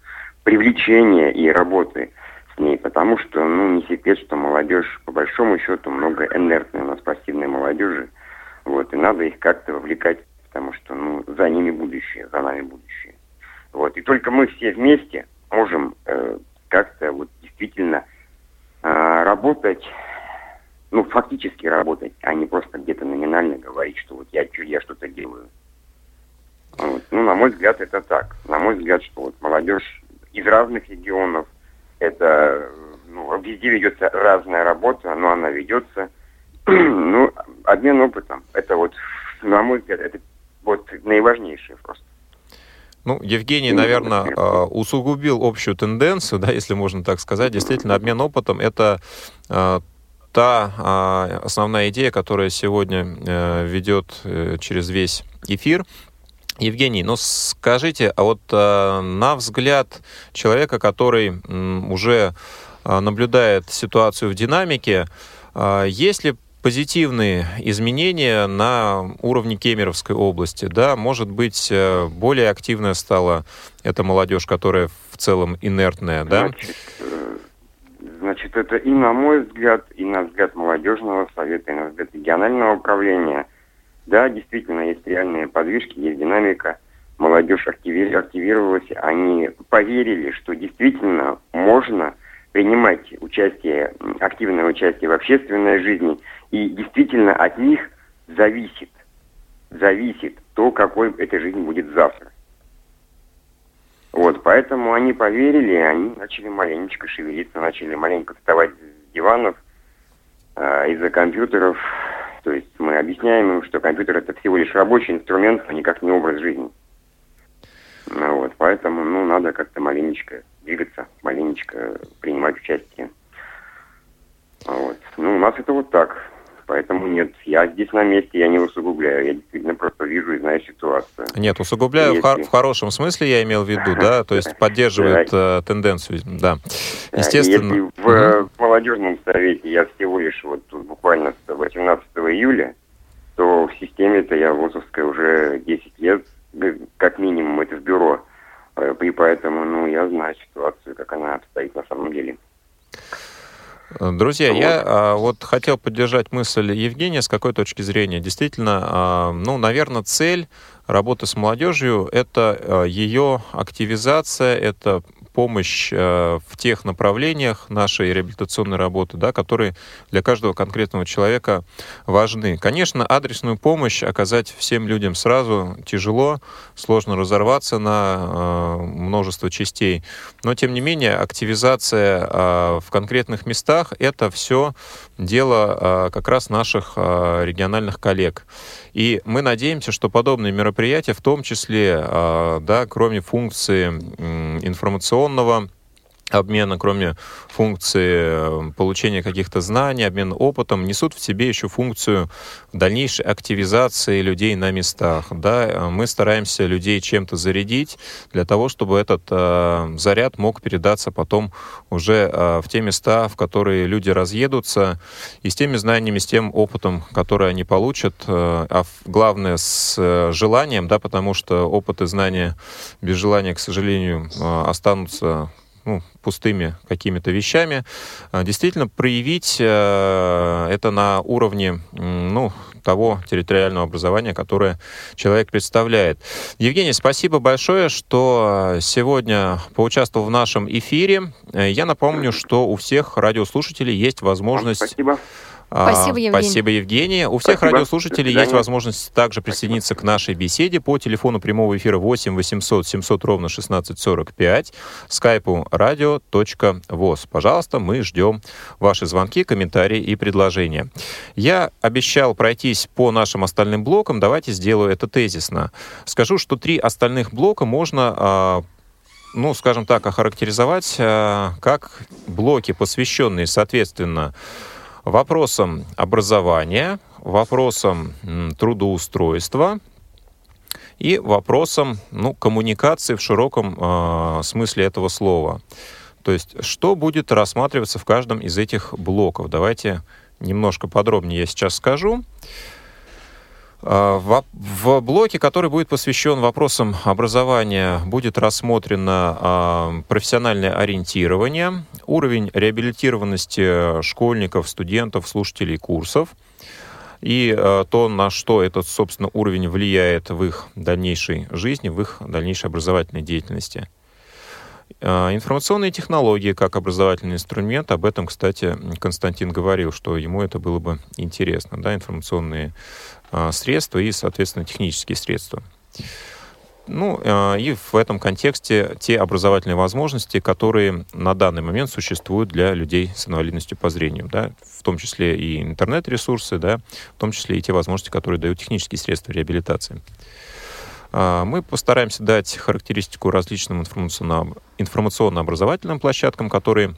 привлечение и работы с ней, потому что, ну, не секрет, что молодежь, по большому счету, много инертной у нас пассивной молодежи, вот, и надо их как-то вовлекать, потому что, ну, за ними будущее, за нами будущее. Вот, и только мы все вместе можем э, как-то вот действительно э, работать ну, фактически работать, а не просто где-то номинально говорить, что вот я, я что-то делаю. Вот. Ну, на мой взгляд, это так. На мой взгляд, что вот молодежь из разных регионов, это, ну, везде ведется разная работа, но она ведется. [CLEARS THROAT] ну, обмен опытом, это вот, на мой взгляд, это вот наиважнейшее просто. Ну, Евгений, наверное, а, усугубил общую тенденцию, да, если можно так сказать. Действительно, обмен опытом – это а, та а, основная идея, которая сегодня э, ведет э, через весь эфир. Евгений, ну скажите, а вот э, на взгляд человека, который уже наблюдает ситуацию в динамике, есть ли позитивные изменения на уровне Кемеровской области. Да, может быть, более активная стала эта молодежь, которая в целом инертная, да? Значит, Значит, это и на мой взгляд, и на взгляд молодежного совета, и на взгляд регионального управления. Да, действительно, есть реальные подвижки, есть динамика. Молодежь активировалась, они поверили, что действительно можно принимать участие, активное участие в общественной жизни, и действительно от них зависит, зависит то, какой эта жизнь будет завтра. Вот, поэтому они поверили, они начали маленечко шевелиться, начали маленько вставать с диванов э, из-за компьютеров. То есть мы объясняем им, что компьютер это всего лишь рабочий инструмент, а никак не образ жизни. Ну, вот, поэтому, ну, надо как-то маленечко двигаться, маленечко принимать участие. Вот. Ну, у нас это вот так. Поэтому нет, я здесь на месте, я не усугубляю, я действительно просто вижу и знаю ситуацию. Нет, усугубляю Если... в, хор- в хорошем смысле, я имел в виду, да, то есть поддерживает э, тенденцию, да. Естественно. Если в, в молодежном совете я всего лишь вот тут буквально с 18 июля, то в системе-то я ВУЗовская уже 10 лет, как минимум, это в бюро. Э, и поэтому, ну, я знаю ситуацию, как она обстоит на самом деле. Друзья, вот. я а, вот хотел поддержать мысль Евгения с какой точки зрения. Действительно, а, ну, наверное, цель работы с молодежью – это а, ее активизация, это помощь в тех направлениях нашей реабилитационной работы, да, которые для каждого конкретного человека важны. Конечно, адресную помощь оказать всем людям сразу тяжело, сложно разорваться на множество частей, но тем не менее активизация в конкретных местах это все дело как раз наших региональных коллег. И мы надеемся, что подобные мероприятия, в том числе, а, да, кроме функции информационного обмена, кроме функции э, получения каких-то знаний, обмена опытом, несут в себе еще функцию дальнейшей активизации людей на местах. Да? Мы стараемся людей чем-то зарядить для того, чтобы этот э, заряд мог передаться потом уже э, в те места, в которые люди разъедутся, и с теми знаниями, с тем опытом, который они получат, э, а главное с э, желанием, да, потому что опыт и знания без желания, к сожалению, э, останутся ну, пустыми какими-то вещами, а, действительно проявить э, это на уровне ну, того территориального образования, которое человек представляет. Евгений, спасибо большое, что сегодня поучаствовал в нашем эфире. Э, я напомню, что у всех радиослушателей есть возможность... Спасибо Спасибо, Евгений. Спасибо, Евгения. У всех Спасибо. радиослушателей есть возможность также присоединиться к нашей беседе по телефону прямого эфира 8 800 700 ровно 1645, скайпу radio.voz. Пожалуйста, мы ждем ваши звонки, комментарии и предложения. Я обещал пройтись по нашим остальным блокам. Давайте сделаю это тезисно. Скажу, что три остальных блока можно а, ну, скажем так, охарактеризовать а, как блоки, посвященные, соответственно, вопросам образования, вопросам трудоустройства и вопросам ну, коммуникации в широком э, смысле этого слова. То есть, что будет рассматриваться в каждом из этих блоков? Давайте немножко подробнее я сейчас скажу. В, в блоке, который будет посвящен вопросам образования, будет рассмотрено э, профессиональное ориентирование, уровень реабилитированности школьников, студентов, слушателей курсов и э, то, на что этот, собственно, уровень влияет в их дальнейшей жизни, в их дальнейшей образовательной деятельности. Информационные технологии как образовательный инструмент, об этом, кстати, Константин говорил, что ему это было бы интересно, да, информационные а, средства и, соответственно, технические средства. Ну, а, и в этом контексте те образовательные возможности, которые на данный момент существуют для людей с инвалидностью по зрению, да, в том числе и интернет-ресурсы, да, в том числе и те возможности, которые дают технические средства реабилитации. А, мы постараемся дать характеристику различным информационно-образовательным площадкам, которые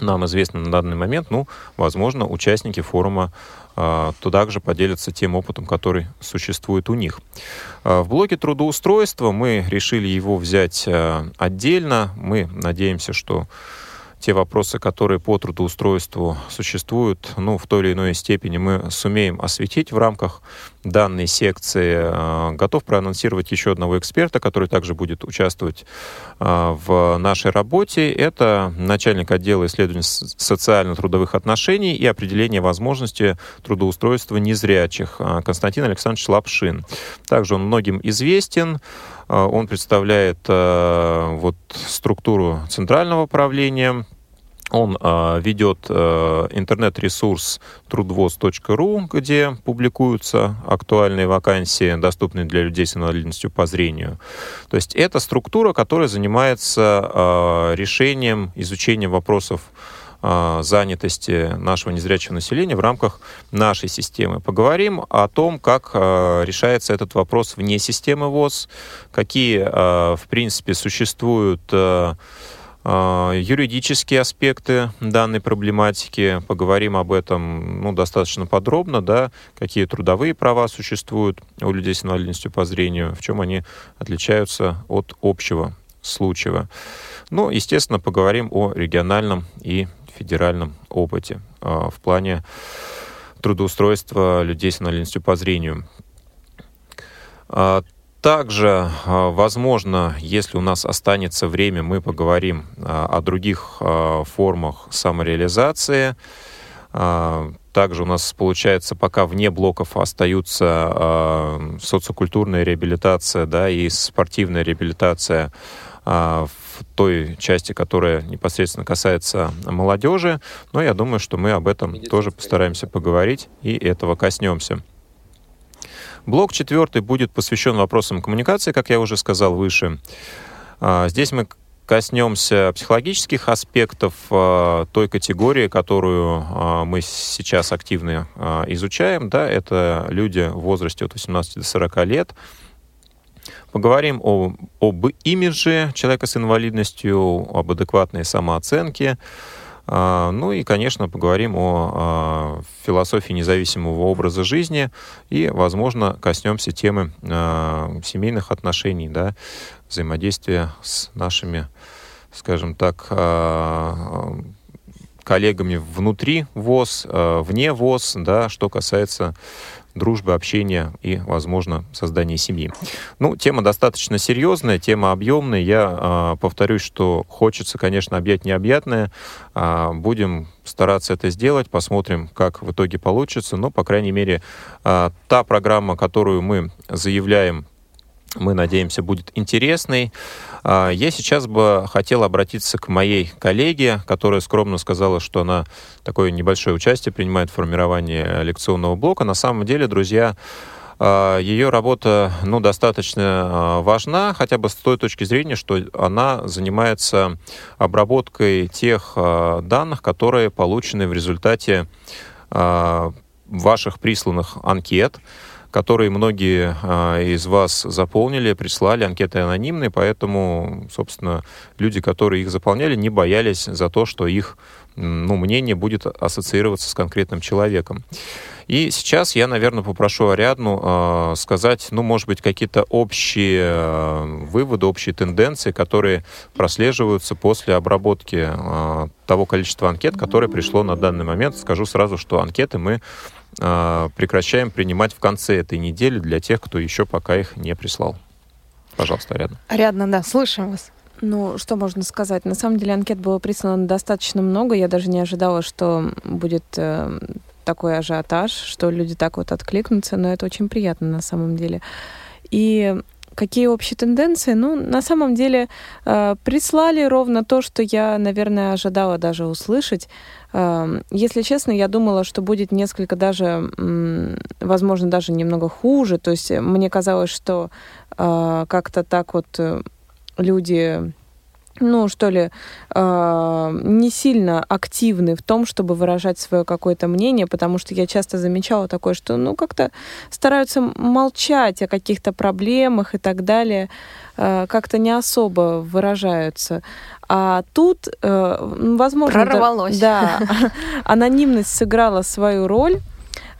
нам известны на данный момент. Ну, возможно, участники форума а, то также поделятся тем опытом, который существует у них. А, в блоке трудоустройства мы решили его взять а, отдельно. Мы надеемся, что те вопросы, которые по трудоустройству существуют, ну, в той или иной степени мы сумеем осветить в рамках данной секции. А, готов проанонсировать еще одного эксперта, который также будет участвовать а, в нашей работе. Это начальник отдела исследований социально-трудовых отношений и определения возможности трудоустройства незрячих а, Константин Александрович Лапшин. Также он многим известен. Он представляет вот, структуру центрального управления он э, ведет э, интернет-ресурс трудвоз.ру, где публикуются актуальные вакансии, доступные для людей с инвалидностью по зрению. То есть это структура, которая занимается э, решением, изучением вопросов занятости нашего незрячего населения в рамках нашей системы. Поговорим о том, как решается этот вопрос вне системы ВОЗ, какие, в принципе, существуют юридические аспекты данной проблематики. Поговорим об этом ну, достаточно подробно, да, какие трудовые права существуют у людей с инвалидностью по зрению, в чем они отличаются от общего случая. Ну, естественно, поговорим о региональном и федеральном опыте э, в плане трудоустройства людей с инвалидностью по зрению. Также, а, возможно, если у нас останется время, мы поговорим а, о других а, формах самореализации. Также у нас, получается, пока вне блоков остаются социокультурная реабилитация да, и спортивная реабилитация в той части, которая непосредственно касается молодежи. Но я думаю, что мы об этом тоже постараемся поговорить и этого коснемся. Блок четвертый будет посвящен вопросам коммуникации, как я уже сказал выше. А, здесь мы коснемся психологических аспектов э, той категории, которую э, мы сейчас активно изучаем. Да, это люди в возрасте от 18 до 40 лет. Поговорим о, об имидже человека с инвалидностью, об адекватной самооценке, а, ну и, конечно, поговорим о а, философии независимого образа жизни и, возможно, коснемся темы а, семейных отношений, да, взаимодействия с нашими, скажем так, коллегами внутри ВОЗ, вне ВОЗ, да, что касается дружбы, общения и, возможно, создания семьи. Ну, тема достаточно серьезная, тема объемная. Я э, повторюсь, что хочется, конечно, объять необъятное. Э, будем стараться это сделать, посмотрим, как в итоге получится. Но, по крайней мере, э, та программа, которую мы заявляем мы надеемся, будет интересный. А, я сейчас бы хотел обратиться к моей коллеге, которая скромно сказала, что она такое небольшое участие принимает в формировании лекционного блока. На самом деле, друзья, а, ее работа ну, достаточно а, важна, хотя бы с той точки зрения, что она занимается обработкой тех данных, которые получены в результате ваших присланных анкет которые многие а, из вас заполнили, прислали, анкеты анонимные, поэтому, собственно, люди, которые их заполняли, не боялись за то, что их ну, мнение будет ассоциироваться с конкретным человеком. И сейчас я, наверное, попрошу Ариадну э, сказать, ну, может быть, какие-то общие э, выводы, общие тенденции, которые прослеживаются после обработки э, того количества анкет, которое пришло на данный момент. Скажу сразу, что анкеты мы прекращаем принимать в конце этой недели для тех, кто еще пока их не прислал. Пожалуйста, Ариадна. Ариадна, да, слушаем вас. Ну, что можно сказать? На самом деле анкет было прислано достаточно много. Я даже не ожидала, что будет э, такой ажиотаж, что люди так вот откликнутся, но это очень приятно на самом деле. И какие общие тенденции? Ну, на самом деле, э, прислали ровно то, что я, наверное, ожидала даже услышать. Э, если честно, я думала, что будет несколько даже, э, возможно, даже немного хуже. То есть мне казалось, что э, как-то так вот э, люди ну, что ли, э, не сильно активны в том, чтобы выражать свое какое-то мнение, потому что я часто замечала такое, что, ну, как-то стараются молчать о каких-то проблемах и так далее, э, как-то не особо выражаются. А тут, э, возможно... Прорвалось. Да, [LAUGHS] [LAUGHS] анонимность сыграла свою роль,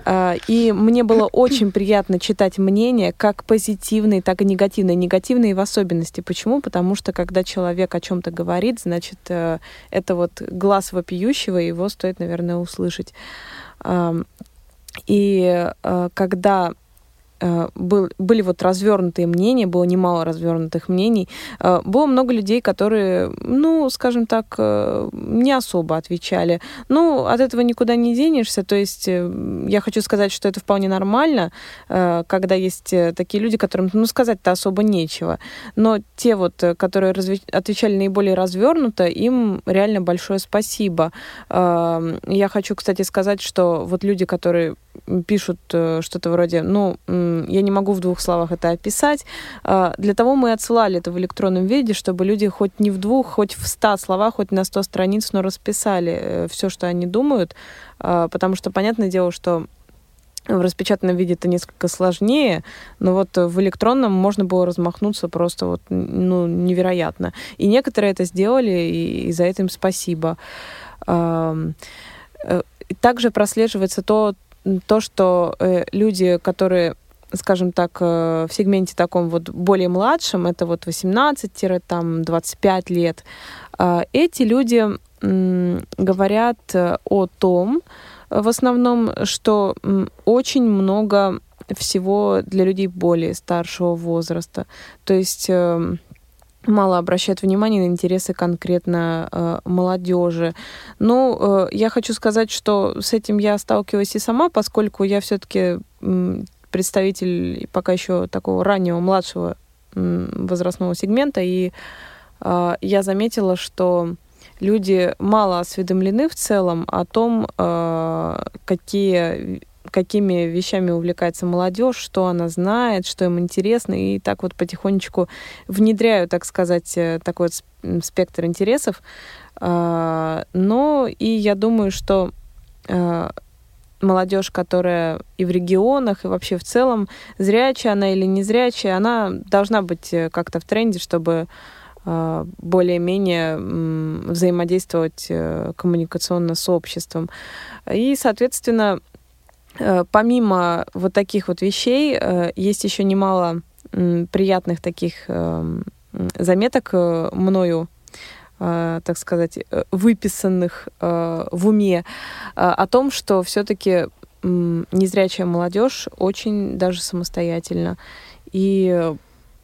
и мне было [CLEARS THROAT] очень приятно читать мнения, как позитивные, так и негативные. Негативные в особенности. Почему? Потому что когда человек о чем-то говорит, значит, э, это вот глаз вопиющего, его стоит, наверное, услышать. И э, когда был, были вот развернутые мнения, было немало развернутых мнений. Э, было много людей, которые, ну, скажем так, э, не особо отвечали. Ну, от этого никуда не денешься. То есть я хочу сказать, что это вполне нормально, когда есть такие люди, которым, ну, сказать-то особо нечего. Но те вот, которые разв... отвечали наиболее развернуто, им реально большое спасибо. Я хочу, кстати, сказать, что вот люди, которые пишут что-то вроде, ну, я не могу в двух словах это описать. А, для того мы отсылали это в электронном виде, чтобы люди хоть не в двух, хоть в ста словах, хоть на сто страниц, но расписали э, все, что они думают, а, потому что понятное дело, что в распечатанном виде это несколько сложнее, но вот в электронном можно было размахнуться просто вот, ну, невероятно. И некоторые это сделали, и, и за это им спасибо. Э, также прослеживается то, то что э, люди, которые скажем так, э, в сегменте таком вот более младшем, это вот 18-25 лет, э, эти люди говорят э, о том, в основном, что очень много всего для людей более старшего возраста. То есть мало обращают внимание на интересы конкретно э, молодежи. Ну, э, я хочу сказать, что с этим я сталкиваюсь и сама, поскольку я все-таки представитель пока еще такого раннего, младшего возрастного сегмента, и э, я заметила, что люди мало осведомлены в целом о том, э, какие какими вещами увлекается молодежь, что она знает, что им интересно, и так вот потихонечку внедряю, так сказать, э, такой вот спектр интересов. А, но и я думаю, что молодежь, которая и в регионах, и вообще в целом, зрячая она или не зрячая, она должна быть э, как-то в тренде, чтобы более-менее взаимодействовать коммуникационно с обществом. И, соответственно, Э, помимо вот таких вот вещей, э, есть еще немало приятных таких эм, заметок э, мною так сказать, выписанных в уме о том, что все-таки незрячая молодежь очень даже самостоятельна. И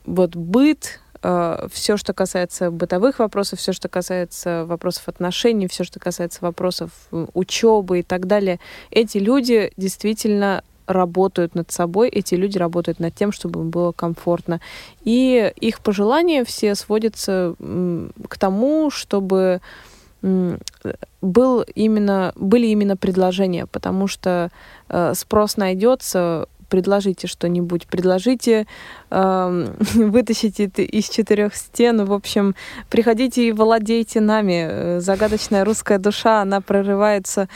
вот быт, Э, все, что касается бытовых вопросов, все, что касается вопросов отношений, все, что касается вопросов учебы и так далее, эти люди действительно работают над собой, эти люди работают над тем, чтобы им было комфортно. И их пожелания все сводятся к тому, чтобы был именно, были именно предложения, потому что э, спрос найдется, предложите что-нибудь, предложите [LAUGHS] э, вытащить это из четырех стен. В общем, приходите и владейте нами. Э, загадочная русская душа, она прорывается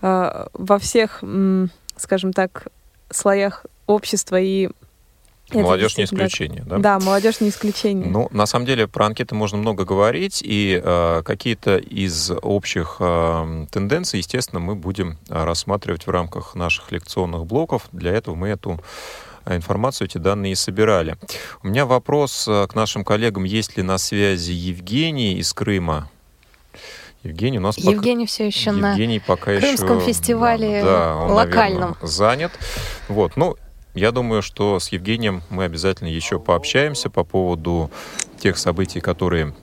э, во всех, э, скажем так, слоях общества и Молодежь не исключение, да? Да, молодежь не исключение. Ну, на самом деле, про анкеты можно много говорить, и э, какие-то из общих э, тенденций, естественно, мы будем рассматривать в рамках наших лекционных блоков. Для этого мы эту информацию, эти данные и собирали. У меня вопрос э, к нашим коллегам. Есть ли на связи Евгений из Крыма? Евгений у нас Евгений пока... все еще Евгений на пока Крымском еще... фестивале да, он, локальном. Наверное, занят. Вот, ну, я думаю, что с Евгением мы обязательно еще пообщаемся по поводу тех событий, которые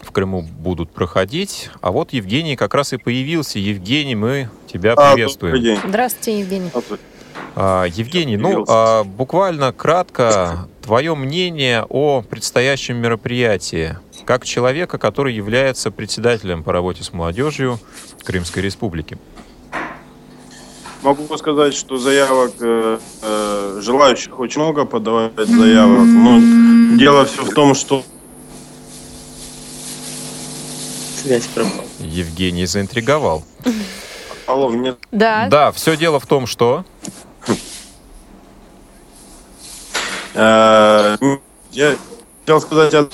в Крыму будут проходить. А вот Евгений как раз и появился. Евгений, мы тебя а, приветствуем. Здравствуйте, Евгений. А, Евгений, ну, а, буквально кратко, твое мнение о предстоящем мероприятии, как человека, который является председателем по работе с молодежью Крымской Республики. Могу сказать, что заявок, э, э, желающих очень много подавать заявок, но дело все в том, что связь пропала. Евгений заинтриговал. Алло, мне... Да. Да, все дело в том, что... Э, я хотел сказать,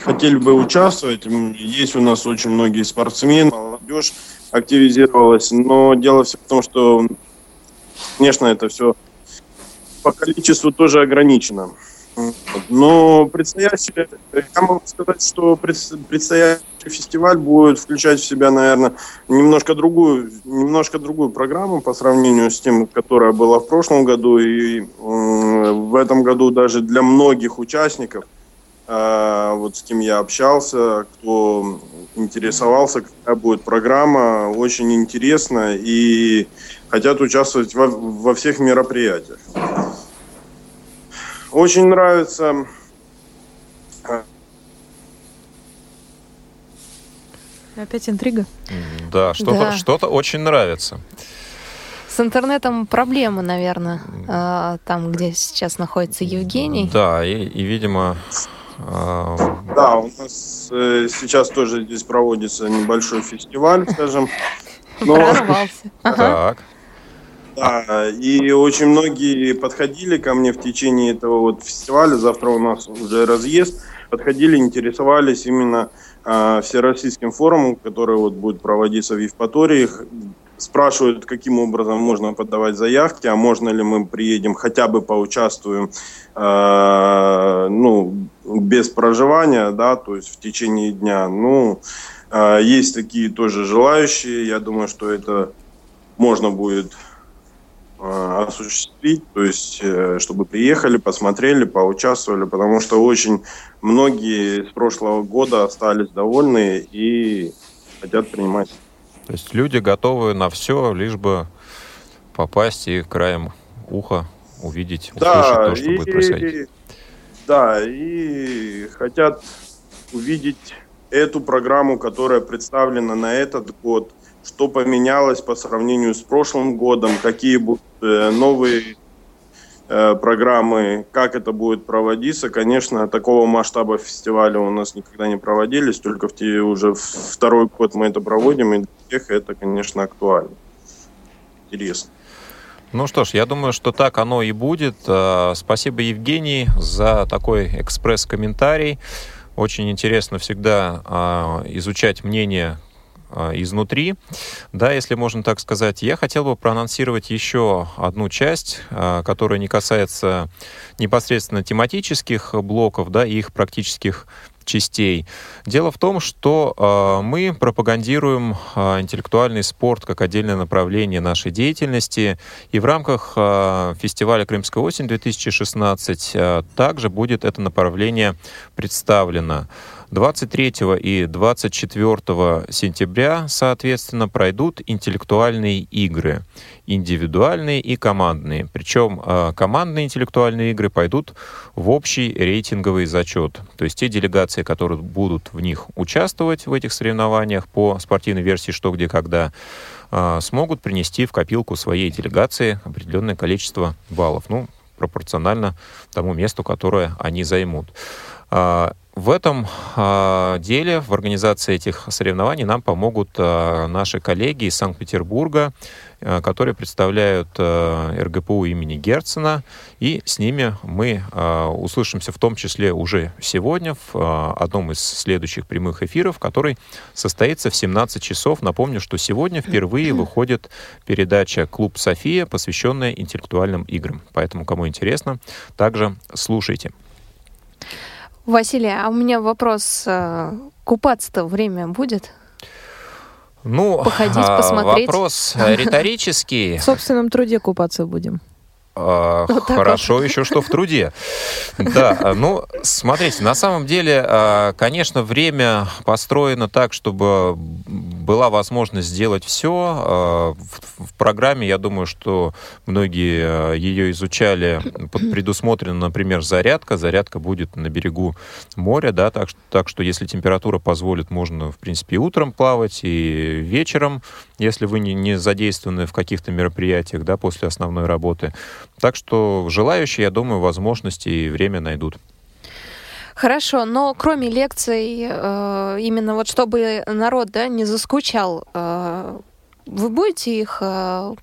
хотели бы участвовать. Есть у нас очень многие спортсмены, молодежь активизировалась. Но дело все в том, что, конечно, это все по количеству тоже ограничено. Но предстоящий, я могу сказать, что предстоящий фестиваль будет включать в себя, наверное, немножко другую, немножко другую программу по сравнению с тем, которая была в прошлом году. И в этом году даже для многих участников – вот с кем я общался, кто интересовался, какая будет программа, очень интересно и хотят участвовать во, во всех мероприятиях. Очень нравится Опять интрига? Да, что-то да. что очень нравится. С интернетом проблемы, наверное, а, там, где сейчас находится Евгений. Да, и, и видимо, да, у нас э, сейчас тоже здесь проводится небольшой фестиваль, скажем. [LAUGHS] Но... Прорвался. Так. Да, и очень многие подходили ко мне в течение этого вот фестиваля, завтра у нас уже разъезд, подходили, интересовались именно э, всероссийским форумом, который вот будет проводиться в Евпатории, спрашивают, каким образом можно подавать заявки, а можно ли мы приедем, хотя бы поучаствуем, э, ну, без проживания, да, то есть в течение дня. Ну, э, есть такие тоже желающие, я думаю, что это можно будет э, осуществить, то есть, э, чтобы приехали, посмотрели, поучаствовали, потому что очень многие с прошлого года остались довольны и хотят принимать то есть люди готовы на все, лишь бы попасть и краем уха увидеть, услышать да, то, что и, будет происходить. Да, и хотят увидеть эту программу, которая представлена на этот год, что поменялось по сравнению с прошлым годом, какие будут э, новые э, программы, как это будет проводиться. Конечно, такого масштаба фестиваля у нас никогда не проводились, только в те, уже второй год мы это проводим, и всех это, конечно, актуально. Интересно. Ну что ж, я думаю, что так оно и будет. Э, спасибо, Евгений, за такой экспресс-комментарий. Очень интересно всегда а, изучать мнение а, изнутри. Да, если можно так сказать, я хотел бы проанонсировать еще одну часть, а, которая не касается непосредственно тематических блоков, да, и их практических частей. Дело в том, что э, мы пропагандируем э, интеллектуальный спорт как отдельное направление нашей деятельности. И в рамках э, фестиваля «Крымская осень-2016» э, также будет это направление представлено. 23 и 24 сентября, соответственно, пройдут интеллектуальные игры, индивидуальные и командные. Причем а, командные интеллектуальные игры пойдут в общий рейтинговый зачет. То есть те делегации, которые будут в них участвовать, в этих соревнованиях по спортивной версии «Что, где, когда», а, смогут принести в копилку своей делегации определенное количество баллов. Ну, пропорционально тому месту, которое они займут. А, в этом э, деле, в организации этих соревнований нам помогут э, наши коллеги из Санкт-Петербурга, которые представляют РГПУ имени Герцена. И с ними мы услышимся в том числе уже сегодня в одном из следующих прямых эфиров, который состоится в 17 часов. Напомню, что сегодня впервые выходит передача «Клуб София», посвященная интеллектуальным играм. Поэтому, кому интересно, также слушайте. Василий, а у меня вопрос. Э, купаться-то время будет? Ну, Походить, а, посмотреть. вопрос [LAUGHS] риторический. В собственном труде купаться будем. А, вот хорошо вот. [LAUGHS] еще, что в труде. Да, ну, смотрите, на самом деле, а, конечно, время построено так, чтобы была возможность сделать все. А, в программе, я думаю, что многие ее изучали. Предусмотрена, например, зарядка. Зарядка будет на берегу моря, да, так, так что если температура позволит, можно, в принципе, и утром плавать, и вечером, если вы не, не задействованы в каких-то мероприятиях, да, после основной работы. Так что желающие, я думаю, возможности и время найдут. Хорошо, но кроме лекций, э, именно вот чтобы народ да, не заскучал, э, вы будете их э,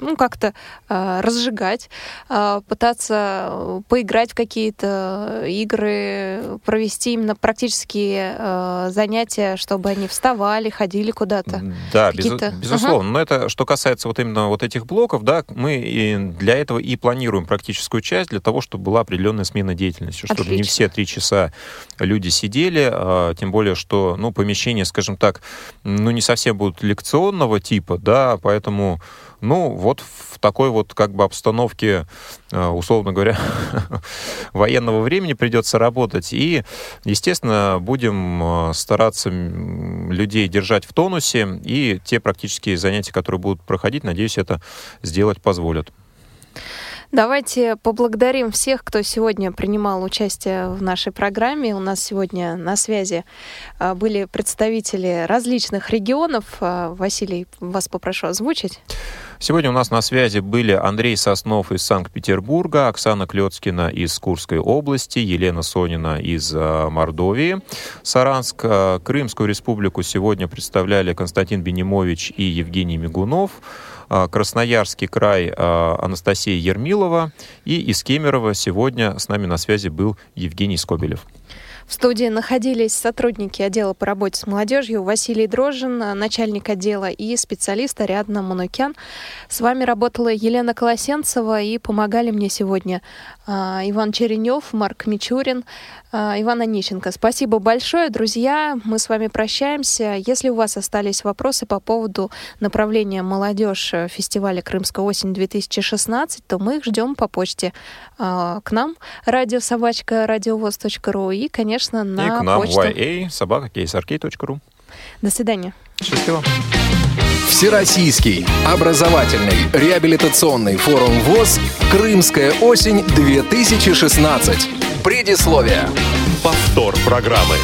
ну, как-то э, разжигать, э, пытаться поиграть в какие-то игры, провести именно практические э, занятия, чтобы они вставали, ходили куда-то. Да, без, безусловно. Ага. Но это что касается вот именно вот этих блоков, да, мы и для этого и планируем практическую часть для того, чтобы была определенная смена деятельности, чтобы Отлично. не все три часа люди сидели, а, тем более, что, ну, помещения, скажем так, ну, не совсем будут лекционного типа, да, поэтому ну, вот в такой вот как бы обстановке, э, условно говоря, [LAUGHS] военного времени придется работать. И, естественно, будем э, стараться людей держать в тонусе. И те практические занятия, которые будут проходить, надеюсь, это сделать позволят. Давайте поблагодарим всех, кто сегодня принимал участие в нашей программе. У нас сегодня на связи э, были представители различных регионов. Василий, вас попрошу озвучить. Сегодня у нас на связи были Андрей Соснов из Санкт-Петербурга, Оксана Клецкина из Курской области, Елена Сонина из э, Мордовии, Саранск. Крымскую республику сегодня представляли Константин Бенимович и Евгений Мигунов. Э, Красноярский край Анастасия Ермилова и из Кемерово сегодня с нами на связи был Евгений Скобелев. В студии находились сотрудники отдела по работе с молодежью Василий Дрожин, начальник отдела и специалист Ариадна Манукян. С вами работала Елена Колосенцева и помогали мне сегодня а, Иван Черенев, Марк Мичурин, а, Иван Онищенко. Спасибо большое, друзья. Мы с вами прощаемся. Если у вас остались вопросы по поводу направления молодежь фестиваля «Крымская осень-2016», то мы их ждем по почте а, к нам, радиособачка, радиовоз.ру и, конечно, на и к нам почту. YA, собака. До свидания. Счастливо. Всероссийский образовательный реабилитационный форум ВОЗ «Крымская осень-2016». Предисловие. Повтор программы.